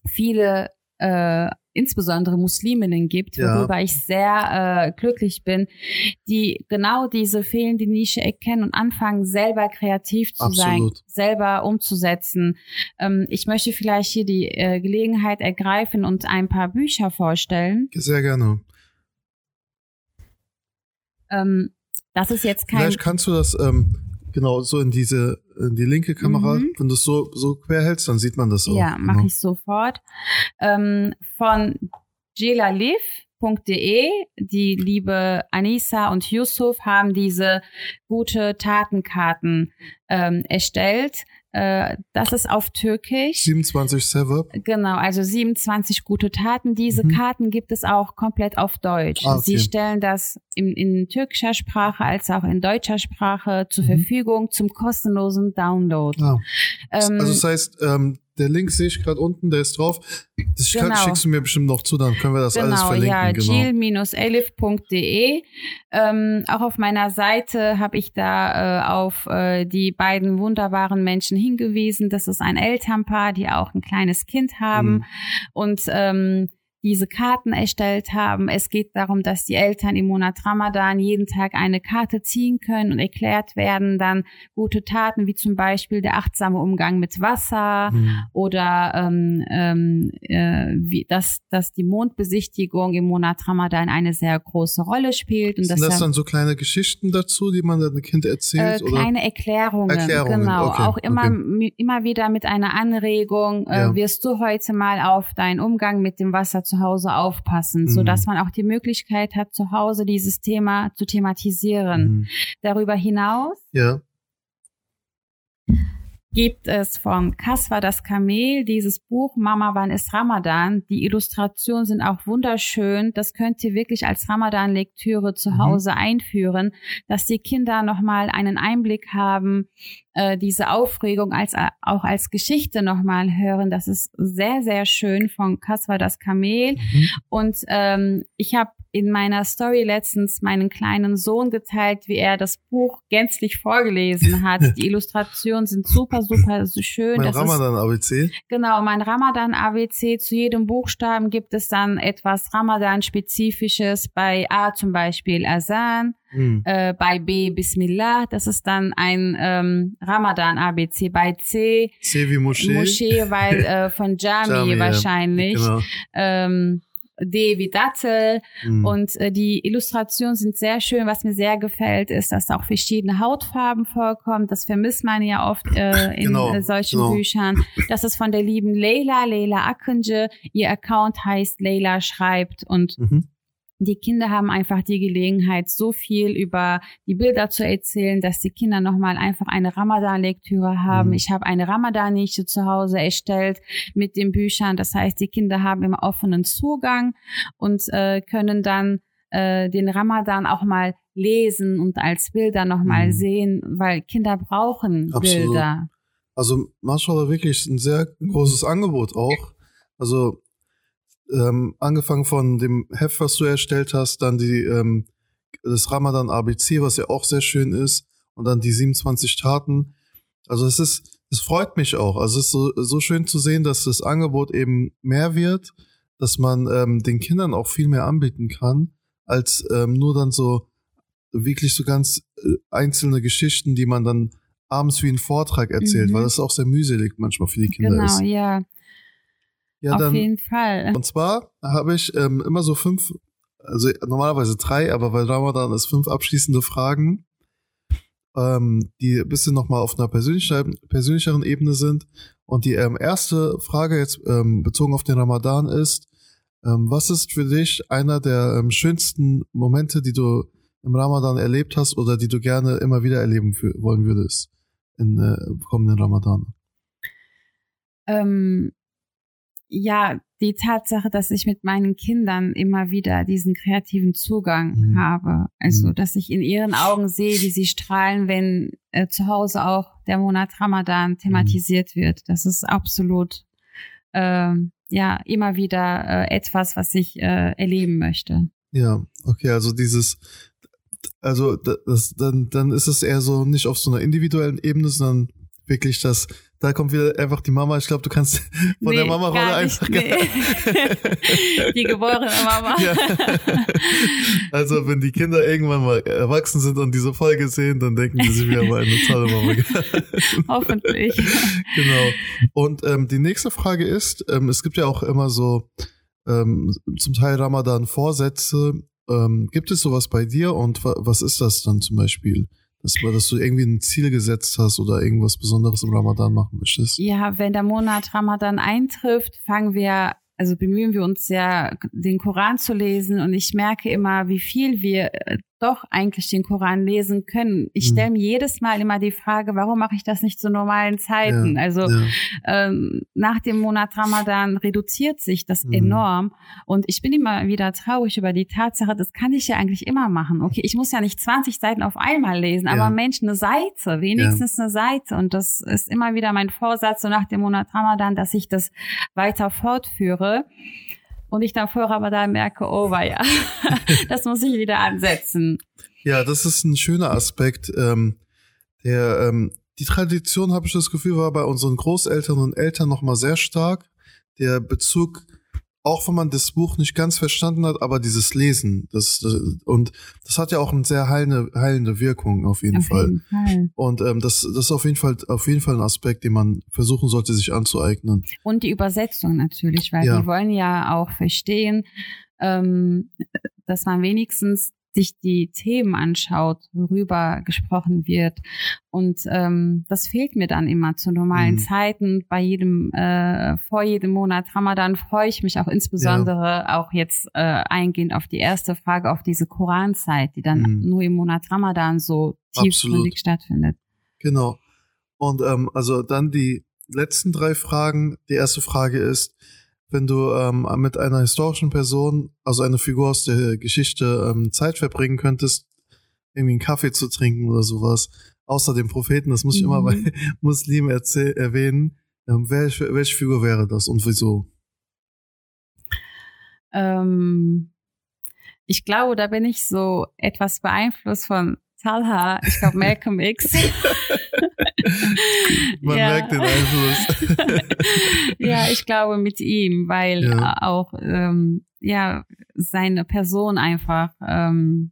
viele äh, insbesondere Musliminnen gibt, worüber ja. ich sehr äh, glücklich bin, die genau diese fehlende Nische erkennen und anfangen, selber kreativ zu Absolut. sein, selber umzusetzen. Ähm, ich möchte vielleicht hier die äh, Gelegenheit ergreifen und ein paar Bücher vorstellen. Sehr gerne. Ähm, das ist jetzt kein. Vielleicht kannst du das ähm, genau so in diese in die linke Kamera. Mhm. Wenn du es so so quer hältst, dann sieht man das auch. Ja, mache genau. ich sofort. Ähm, von jelaliv.de, die liebe Anissa und Yusuf haben diese gute Tatenkarten ähm, erstellt. Äh, das ist auf Türkisch. 27 Sevap. Genau, also 27 gute Taten. Diese mhm. Karten gibt es auch komplett auf Deutsch. Ah, okay. Sie stellen das in, in türkischer Sprache als auch in deutscher Sprache zur mhm. Verfügung zum kostenlosen Download. Ah. Ähm, also das heißt, ähm, der Link sehe ich gerade unten, der ist drauf. Das genau. kann, schickst du mir bestimmt noch zu, dann können wir das genau, alles verlinken. Ja, genau, elifde Ähm, auch auf meiner Seite habe ich da äh, auf äh, die beiden wunderbaren Menschen hingewiesen. Das ist ein Elternpaar, die auch ein kleines Kind haben. Mhm. Und ähm, diese Karten erstellt haben. Es geht darum, dass die Eltern im Monat Ramadan jeden Tag eine Karte ziehen können und erklärt werden dann gute Taten, wie zum Beispiel der achtsame Umgang mit Wasser mhm. oder ähm, ähm, äh, wie, dass, dass die Mondbesichtigung im Monat Ramadan eine sehr große Rolle spielt. Und Sind das dann so kleine Geschichten dazu, die man dem Kind erzählt? Äh, kleine Erklärungen, Erklärungen, genau. Okay, auch immer, okay. immer wieder mit einer Anregung, äh, ja. wirst du heute mal auf deinen Umgang mit dem Wasser zu Hause aufpassen, mhm. so dass man auch die Möglichkeit hat, zu Hause dieses Thema zu thematisieren. Mhm. Darüber hinaus ja gibt es von Kaswa das Kamel dieses Buch Mama, wann ist Ramadan? Die Illustrationen sind auch wunderschön. Das könnt ihr wirklich als Ramadan-Lektüre zu mhm. Hause mhm. einführen, dass die Kinder nochmal einen Einblick haben, äh, diese Aufregung als äh, auch als Geschichte nochmal hören. Das ist sehr, sehr schön von Kaswa das Kamel. Mhm. Und ähm, ich habe in meiner Story letztens meinen kleinen Sohn geteilt, wie er das Buch gänzlich vorgelesen hat. Die Illustrationen sind super, super schön. Mein Ramadan-ABC? Genau, mein Ramadan-ABC. Zu jedem Buchstaben gibt es dann etwas Ramadan-spezifisches. Bei A zum Beispiel Azan. Hm. Äh, bei B Bismillah, das ist dann ein ähm, Ramadan-ABC. Bei C C wie Moschee, Moschee weil äh, von Jami, Jami wahrscheinlich. Ja, genau. ähm, D wie Dattel. Mhm. Und äh, die Illustrationen sind sehr schön. Was mir sehr gefällt, ist, dass da auch verschiedene Hautfarben vorkommen. Das vermisst man ja oft äh, in genau, äh, solchen genau. Büchern. Das ist von der lieben Leila, Leila Akınca. Ihr Account heißt Leila schreibt und mhm die Kinder haben einfach die Gelegenheit, so viel über die Bilder zu erzählen, dass die Kinder nochmal einfach eine Ramadan-Lektüre haben. Mhm. Ich habe eine Ramadan-Nische zu Hause erstellt mit den Büchern. Das heißt, die Kinder haben immer offenen Zugang und äh, können dann äh, den Ramadan auch mal lesen und als Bilder nochmal mhm. sehen, weil Kinder brauchen Absolut. Bilder. Also Mashallah wirklich ein sehr großes Angebot auch. Also ähm, angefangen von dem Heft, was du erstellt hast, dann die ähm, das Ramadan ABC, was ja auch sehr schön ist, und dann die 27 Taten. Also es ist, es freut mich auch. Also es ist so, so schön zu sehen, dass das Angebot eben mehr wird, dass man ähm, den Kindern auch viel mehr anbieten kann, als ähm, nur dann so wirklich so ganz äh, einzelne Geschichten, die man dann abends wie einen Vortrag erzählt, mhm. weil das auch sehr mühselig manchmal für die Kinder genau, ist. Genau, ja. Ja, Auf dann, jeden Fall. Und zwar habe ich ähm, immer so fünf, also normalerweise drei, aber weil Ramadan ist fünf abschließende Fragen, ähm, die ein bisschen nochmal auf einer persönlicheren, persönlicheren Ebene sind. Und die ähm, erste Frage jetzt ähm, bezogen auf den Ramadan ist, ähm, was ist für dich einer der schönsten Momente, die du im Ramadan erlebt hast oder die du gerne immer wieder erleben wollen würdest in äh, kommenden Ramadan? Ähm, ja, die Tatsache, dass ich mit meinen Kindern immer wieder diesen kreativen Zugang mhm. habe. Also, mhm. dass ich in ihren Augen sehe, wie sie strahlen, wenn äh, zu Hause auch der Monat Ramadan mhm. thematisiert mhm. wird. Das ist absolut, äh, ja, immer wieder äh, etwas, was ich äh, erleben möchte. Ja, okay, also dieses, also das, dann, dann ist es eher so nicht auf so einer individuellen Ebene, sondern wirklich das da kommt wieder einfach die Mama. Ich glaube, du kannst von nee, der Mama-Rolle einfach. Nee. die geborene Mama. Ja. Also, wenn die Kinder irgendwann mal erwachsen sind und diese Folge sehen, dann denken die sich, wir haben eine tolle Mama Hoffentlich. Genau. Und ähm, die nächste Frage ist: ähm, Es gibt ja auch immer so ähm, zum Teil Ramadan-Vorsätze. Ähm, gibt es sowas bei dir und was ist das dann zum Beispiel? Dass, dass du irgendwie ein Ziel gesetzt hast oder irgendwas Besonderes im Ramadan machen möchtest? Ja, wenn der Monat Ramadan eintrifft, fangen wir also bemühen wir uns ja, den Koran zu lesen und ich merke immer, wie viel wir äh, doch eigentlich den Koran lesen können. Ich mhm. stelle mir jedes Mal immer die Frage, warum mache ich das nicht zu normalen Zeiten? Ja, also ja. Ähm, nach dem Monat Ramadan reduziert sich das mhm. enorm und ich bin immer wieder traurig über die Tatsache, das kann ich ja eigentlich immer machen. Okay, ich muss ja nicht 20 Seiten auf einmal lesen, ja. aber Mensch, eine Seite, wenigstens eine Seite und das ist immer wieder mein Vorsatz so nach dem Monat Ramadan, dass ich das weiter fortführe und ich dann vorher aber da merke, oh ja, das muss ich wieder ansetzen. Ja, das ist ein schöner Aspekt. Ähm, der, ähm, die Tradition, habe ich das Gefühl, war bei unseren Großeltern und Eltern nochmal sehr stark. Der Bezug auch wenn man das Buch nicht ganz verstanden hat, aber dieses Lesen, das, das und das hat ja auch eine sehr heilende, heilende Wirkung auf jeden, auf Fall. jeden Fall. Und ähm, das, das ist auf jeden Fall auf jeden Fall ein Aspekt, den man versuchen sollte, sich anzueignen. Und die Übersetzung natürlich, weil ja. die wollen ja auch verstehen, ähm, dass man wenigstens sich die Themen anschaut, worüber gesprochen wird. Und ähm, das fehlt mir dann immer zu normalen mhm. Zeiten. Bei jedem, äh, vor jedem Monat Ramadan freue ich mich auch insbesondere ja. auch jetzt äh, eingehend auf die erste Frage, auf diese Koranzeit, die dann mhm. nur im Monat Ramadan so tiefgründig stattfindet. Genau. Und ähm, also dann die letzten drei Fragen. Die erste Frage ist, wenn du ähm, mit einer historischen Person, also eine Figur aus der Geschichte, ähm, Zeit verbringen könntest, irgendwie einen Kaffee zu trinken oder sowas, außer dem Propheten, das muss ich mhm. immer bei Muslimen erwähnen. Ähm, welche, welche Figur wäre das und wieso? Ähm, ich glaube, da bin ich so etwas beeinflusst von Talha, ich glaube Malcolm X. Man ja. merkt den Einfluss. ja, ich glaube mit ihm, weil ja. auch ähm, ja seine Person einfach ähm,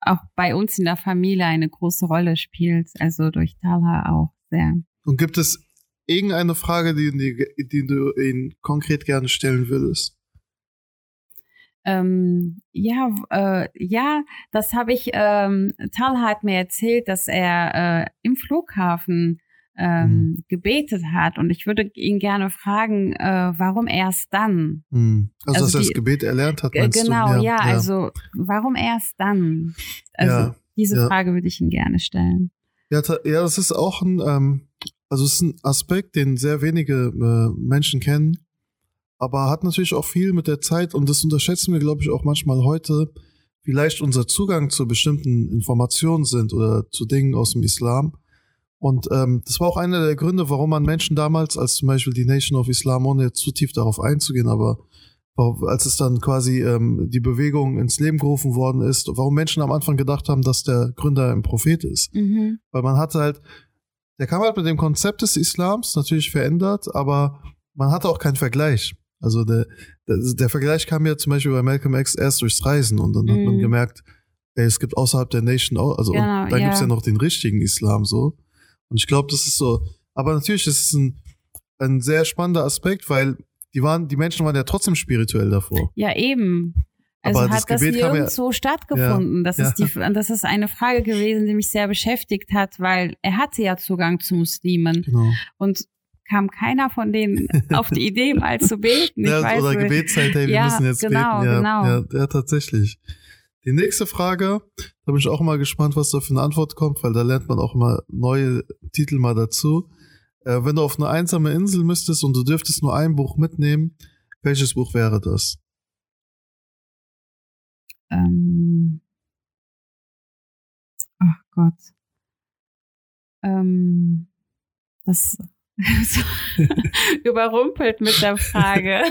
auch bei uns in der Familie eine große Rolle spielt. Also durch Talha auch sehr. Und gibt es irgendeine Frage, die, die, die du ihn konkret gerne stellen würdest? Ähm, ja, äh, ja, das habe ich, ähm, Tal hat mir erzählt, dass er äh, im Flughafen ähm, mhm. gebetet hat und ich würde ihn gerne fragen, äh, warum erst dann? Mhm. Also, also, dass die, er das Gebet erlernt hat, meinst genau, du? Genau, ja, ja, also warum erst dann? Also ja, diese ja. Frage würde ich ihn gerne stellen. Ja, ja, das ist auch ein, ähm, also es ist ein Aspekt, den sehr wenige äh, Menschen kennen aber hat natürlich auch viel mit der Zeit und das unterschätzen wir, glaube ich, auch manchmal heute, wie leicht unser Zugang zu bestimmten Informationen sind oder zu Dingen aus dem Islam. Und ähm, das war auch einer der Gründe, warum man Menschen damals, als zum Beispiel die Nation of Islam, ohne jetzt zu tief darauf einzugehen, aber als es dann quasi ähm, die Bewegung ins Leben gerufen worden ist, warum Menschen am Anfang gedacht haben, dass der Gründer ein Prophet ist. Mhm. Weil man hatte halt, der kam halt mit dem Konzept des Islams natürlich verändert, aber man hatte auch keinen Vergleich. Also der, der, der, Vergleich kam ja zum Beispiel bei Malcolm X erst durchs Reisen und dann mm. hat man mhm. gemerkt, ey, es gibt außerhalb der Nation auch, also genau, dann ja. gibt's ja noch den richtigen Islam so. Und ich glaube, das ist so, aber natürlich ist es ein, ein sehr spannender Aspekt, weil die waren, die Menschen waren ja trotzdem spirituell davor. Ja, eben. Also aber hat das, das nirgendwo ja, stattgefunden? Ja, das, ist die, das ist eine Frage gewesen, die mich sehr beschäftigt hat, weil er hatte ja Zugang zu Muslimen. Genau. Und kam keiner von denen auf die Idee, mal zu beten. Ich ja, weiß, oder Gebetszeit, hey, wir ja, müssen jetzt genau, beten. Ja, genau. Ja, ja, tatsächlich. Die nächste Frage, da bin ich auch mal gespannt, was da für eine Antwort kommt, weil da lernt man auch mal neue Titel mal dazu. Äh, wenn du auf eine einsame Insel müsstest und du dürftest nur ein Buch mitnehmen, welches Buch wäre das? Ähm. Ach Gott. Ähm. Das überrumpelt mit der Frage.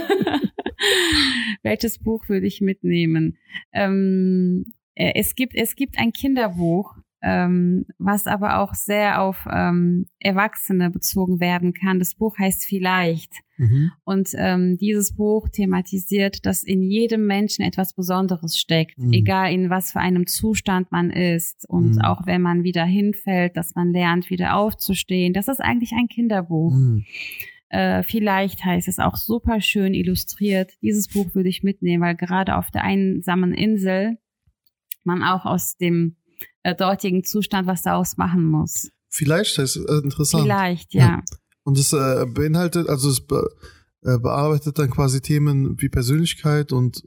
Welches Buch würde ich mitnehmen? Ähm, äh, es gibt, es gibt ein Kinderbuch, ähm, was aber auch sehr auf ähm, Erwachsene bezogen werden kann. Das Buch heißt Vielleicht. Mhm. Und ähm, dieses Buch thematisiert, dass in jedem Menschen etwas Besonderes steckt, mhm. egal in was für einem Zustand man ist. Und mhm. auch wenn man wieder hinfällt, dass man lernt, wieder aufzustehen. Das ist eigentlich ein Kinderbuch. Mhm. Äh, vielleicht heißt es auch super schön illustriert. Dieses Buch würde ich mitnehmen, weil gerade auf der einsamen Insel man auch aus dem äh, dortigen Zustand was daraus machen muss. Vielleicht, das ist äh, interessant. Vielleicht, ja. ja. Und es äh, beinhaltet, also es be äh, bearbeitet dann quasi Themen wie Persönlichkeit und.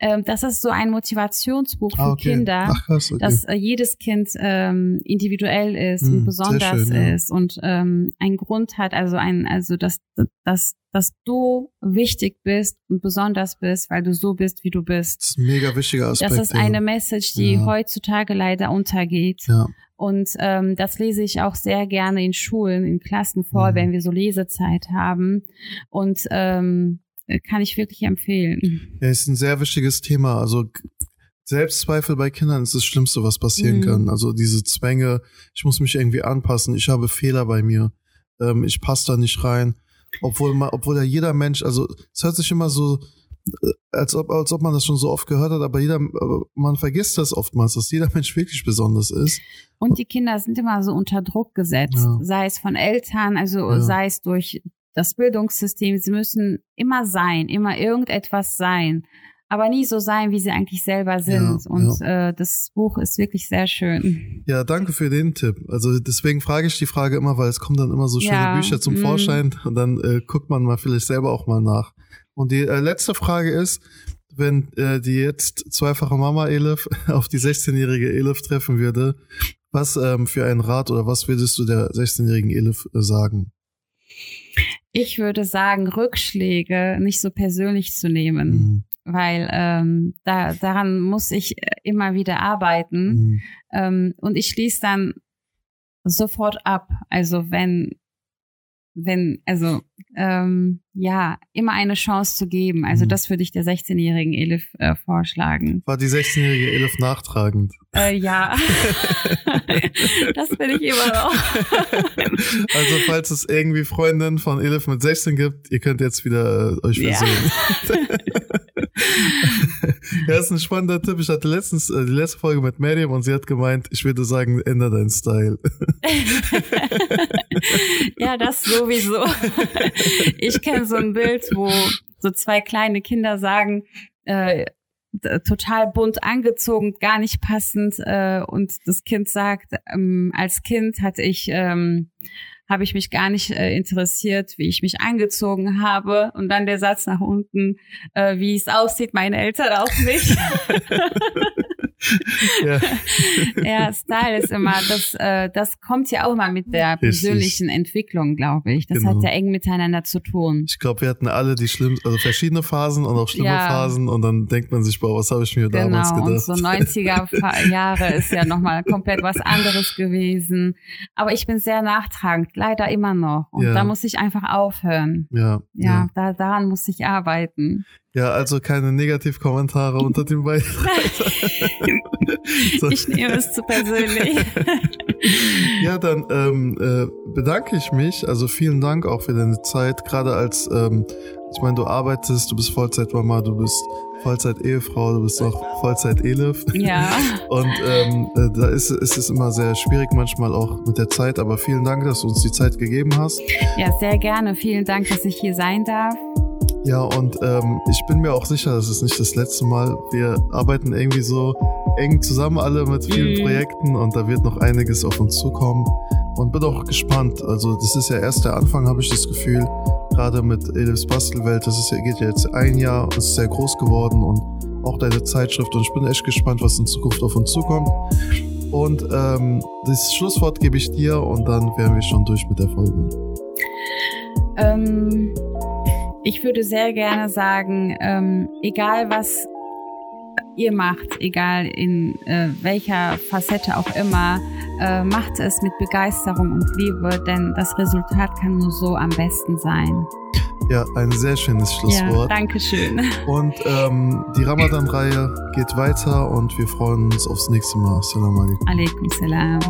Ähm, das ist so ein Motivationsbuch für ah, okay. Kinder, Ach, krass, okay. dass äh, jedes Kind ähm, individuell ist hm, und besonders schön, ja. ist und ähm, einen Grund hat, also ein, also dass, dass, dass du wichtig bist und besonders bist, weil du so bist, wie du bist. Das ist ein mega wichtiger Aspekt. Das ist eine Message, die ja. heutzutage leider untergeht. Ja. Und ähm, das lese ich auch sehr gerne in Schulen, in Klassen vor, mhm. wenn wir so Lesezeit haben. Und ähm, kann ich wirklich empfehlen. Ja, ist ein sehr wichtiges Thema. Also Selbstzweifel bei Kindern ist das Schlimmste, was passieren mhm. kann. Also diese Zwänge, ich muss mich irgendwie anpassen, ich habe Fehler bei mir, ähm, ich passe da nicht rein. Obwohl, man, obwohl ja jeder Mensch, also es hört sich immer so, äh, als ob, als ob man das schon so oft gehört hat, aber jeder, man vergisst das oftmals, dass jeder Mensch wirklich besonders ist. Und die Kinder sind immer so unter Druck gesetzt, ja. sei es von Eltern, also ja. sei es durch das Bildungssystem. Sie müssen immer sein, immer irgendetwas sein, aber nie so sein, wie sie eigentlich selber sind. Ja, und Äh, das Buch ist wirklich sehr schön. Ja, danke für den Tipp. Also deswegen frage ich die Frage immer, weil es kommen dann immer so schöne Bücher zum mm. Vorschein und dann äh, guckt man mal vielleicht selber auch mal nach. Und die äh, letzte Frage ist, wenn äh, die jetzt zweifache Mama Elif auf die 16-jährige Elif treffen würde, was ähm, für einen Rat oder was würdest du der 16-jährigen Elif äh, sagen? Ich würde sagen, Rückschläge nicht so persönlich zu nehmen, mhm. Weil ähm, da, daran muss ich äh, immer wieder arbeiten. Mhm. Ähm, und ich schließe dann sofort ab. Also wenn wenn, also ähm, ja, immer eine Chance zu geben. Also mhm. das würde ich der 16-jährigen Elif äh, vorschlagen. War die 16-jährige Elif nachtragend? Äh, ja, das bin ich immer noch. also falls es irgendwie Freundinnen von Elif mit 16 gibt, ihr könnt jetzt wieder äh, euch versöhnen. Ja. ja, ist ein spannender Tipp. Ich hatte letztens äh, die letzte Folge mit Miriam und sie hat gemeint, ich würde sagen, ändere deinen Style. ja, das sowieso. Ich kenne so ein Bild, wo so zwei kleine Kinder sagen, äh, total bunt angezogen, gar nicht passend. Äh, und das Kind sagt, ähm, als Kind hatte ich ähm, habe ich mich gar nicht äh, interessiert, wie ich mich angezogen habe. Und dann der Satz nach unten, äh, wie es aussieht, meine Eltern auch nicht. ja. ja, Style ist immer, das, äh, das kommt ja auch mal mit der persönlichen Richtig. Entwicklung, glaube ich. Das genau. hat ja eng miteinander zu tun. Ich glaube, wir hatten alle die schlimmsten, also verschiedene Phasen und auch schlimme ja. Phasen und dann denkt man sich, boah, was habe ich mir genau. damals gedacht? Und so 90er Jahre ist ja nochmal komplett was anderes gewesen. Aber ich bin sehr nachtragend, leider immer noch. Und ja. da muss ich einfach aufhören. Ja. Ja, ja. Da, daran muss ich arbeiten. Ja, also keine Negativkommentare unter dem Beitrag. So. Ich nehme es zu persönlich. ja, dann ähm, äh, bedanke ich mich. Also vielen Dank auch für deine Zeit. Gerade als, ähm, ich meine, du arbeitest, du bist Vollzeitmama, du bist Vollzeit-Ehefrau, du bist auch Vollzeit-Elif. Ja. Und ähm, äh, da ist, ist es immer sehr schwierig manchmal auch mit der Zeit. Aber vielen Dank, dass du uns die Zeit gegeben hast. Ja, sehr gerne. Vielen Dank, dass ich hier sein darf. Ja, und ähm, ich bin mir auch sicher, das ist nicht das letzte Mal. Wir arbeiten irgendwie so eng zusammen alle mit vielen mhm. Projekten und da wird noch einiges auf uns zukommen. Und bin auch gespannt. Also das ist ja erst der Anfang, habe ich das Gefühl. Gerade mit Elifs Bastelwelt, das ist geht ja jetzt ein Jahr, und ist sehr groß geworden und auch deine Zeitschrift. Und ich bin echt gespannt, was in Zukunft auf uns zukommt. Und ähm, das Schlusswort gebe ich dir und dann wären wir schon durch mit der Folge. Ähm, ich würde sehr gerne sagen, ähm, egal was ihr macht, egal in äh, welcher Facette auch immer, äh, macht es mit Begeisterung und Liebe, denn das Resultat kann nur so am besten sein. Ja, ein sehr schönes Schlusswort. Ja, Dankeschön. Und ähm, die Ramadan-Reihe geht weiter und wir freuen uns aufs nächste Mal. Assalamu alaikum. Alaikum salam.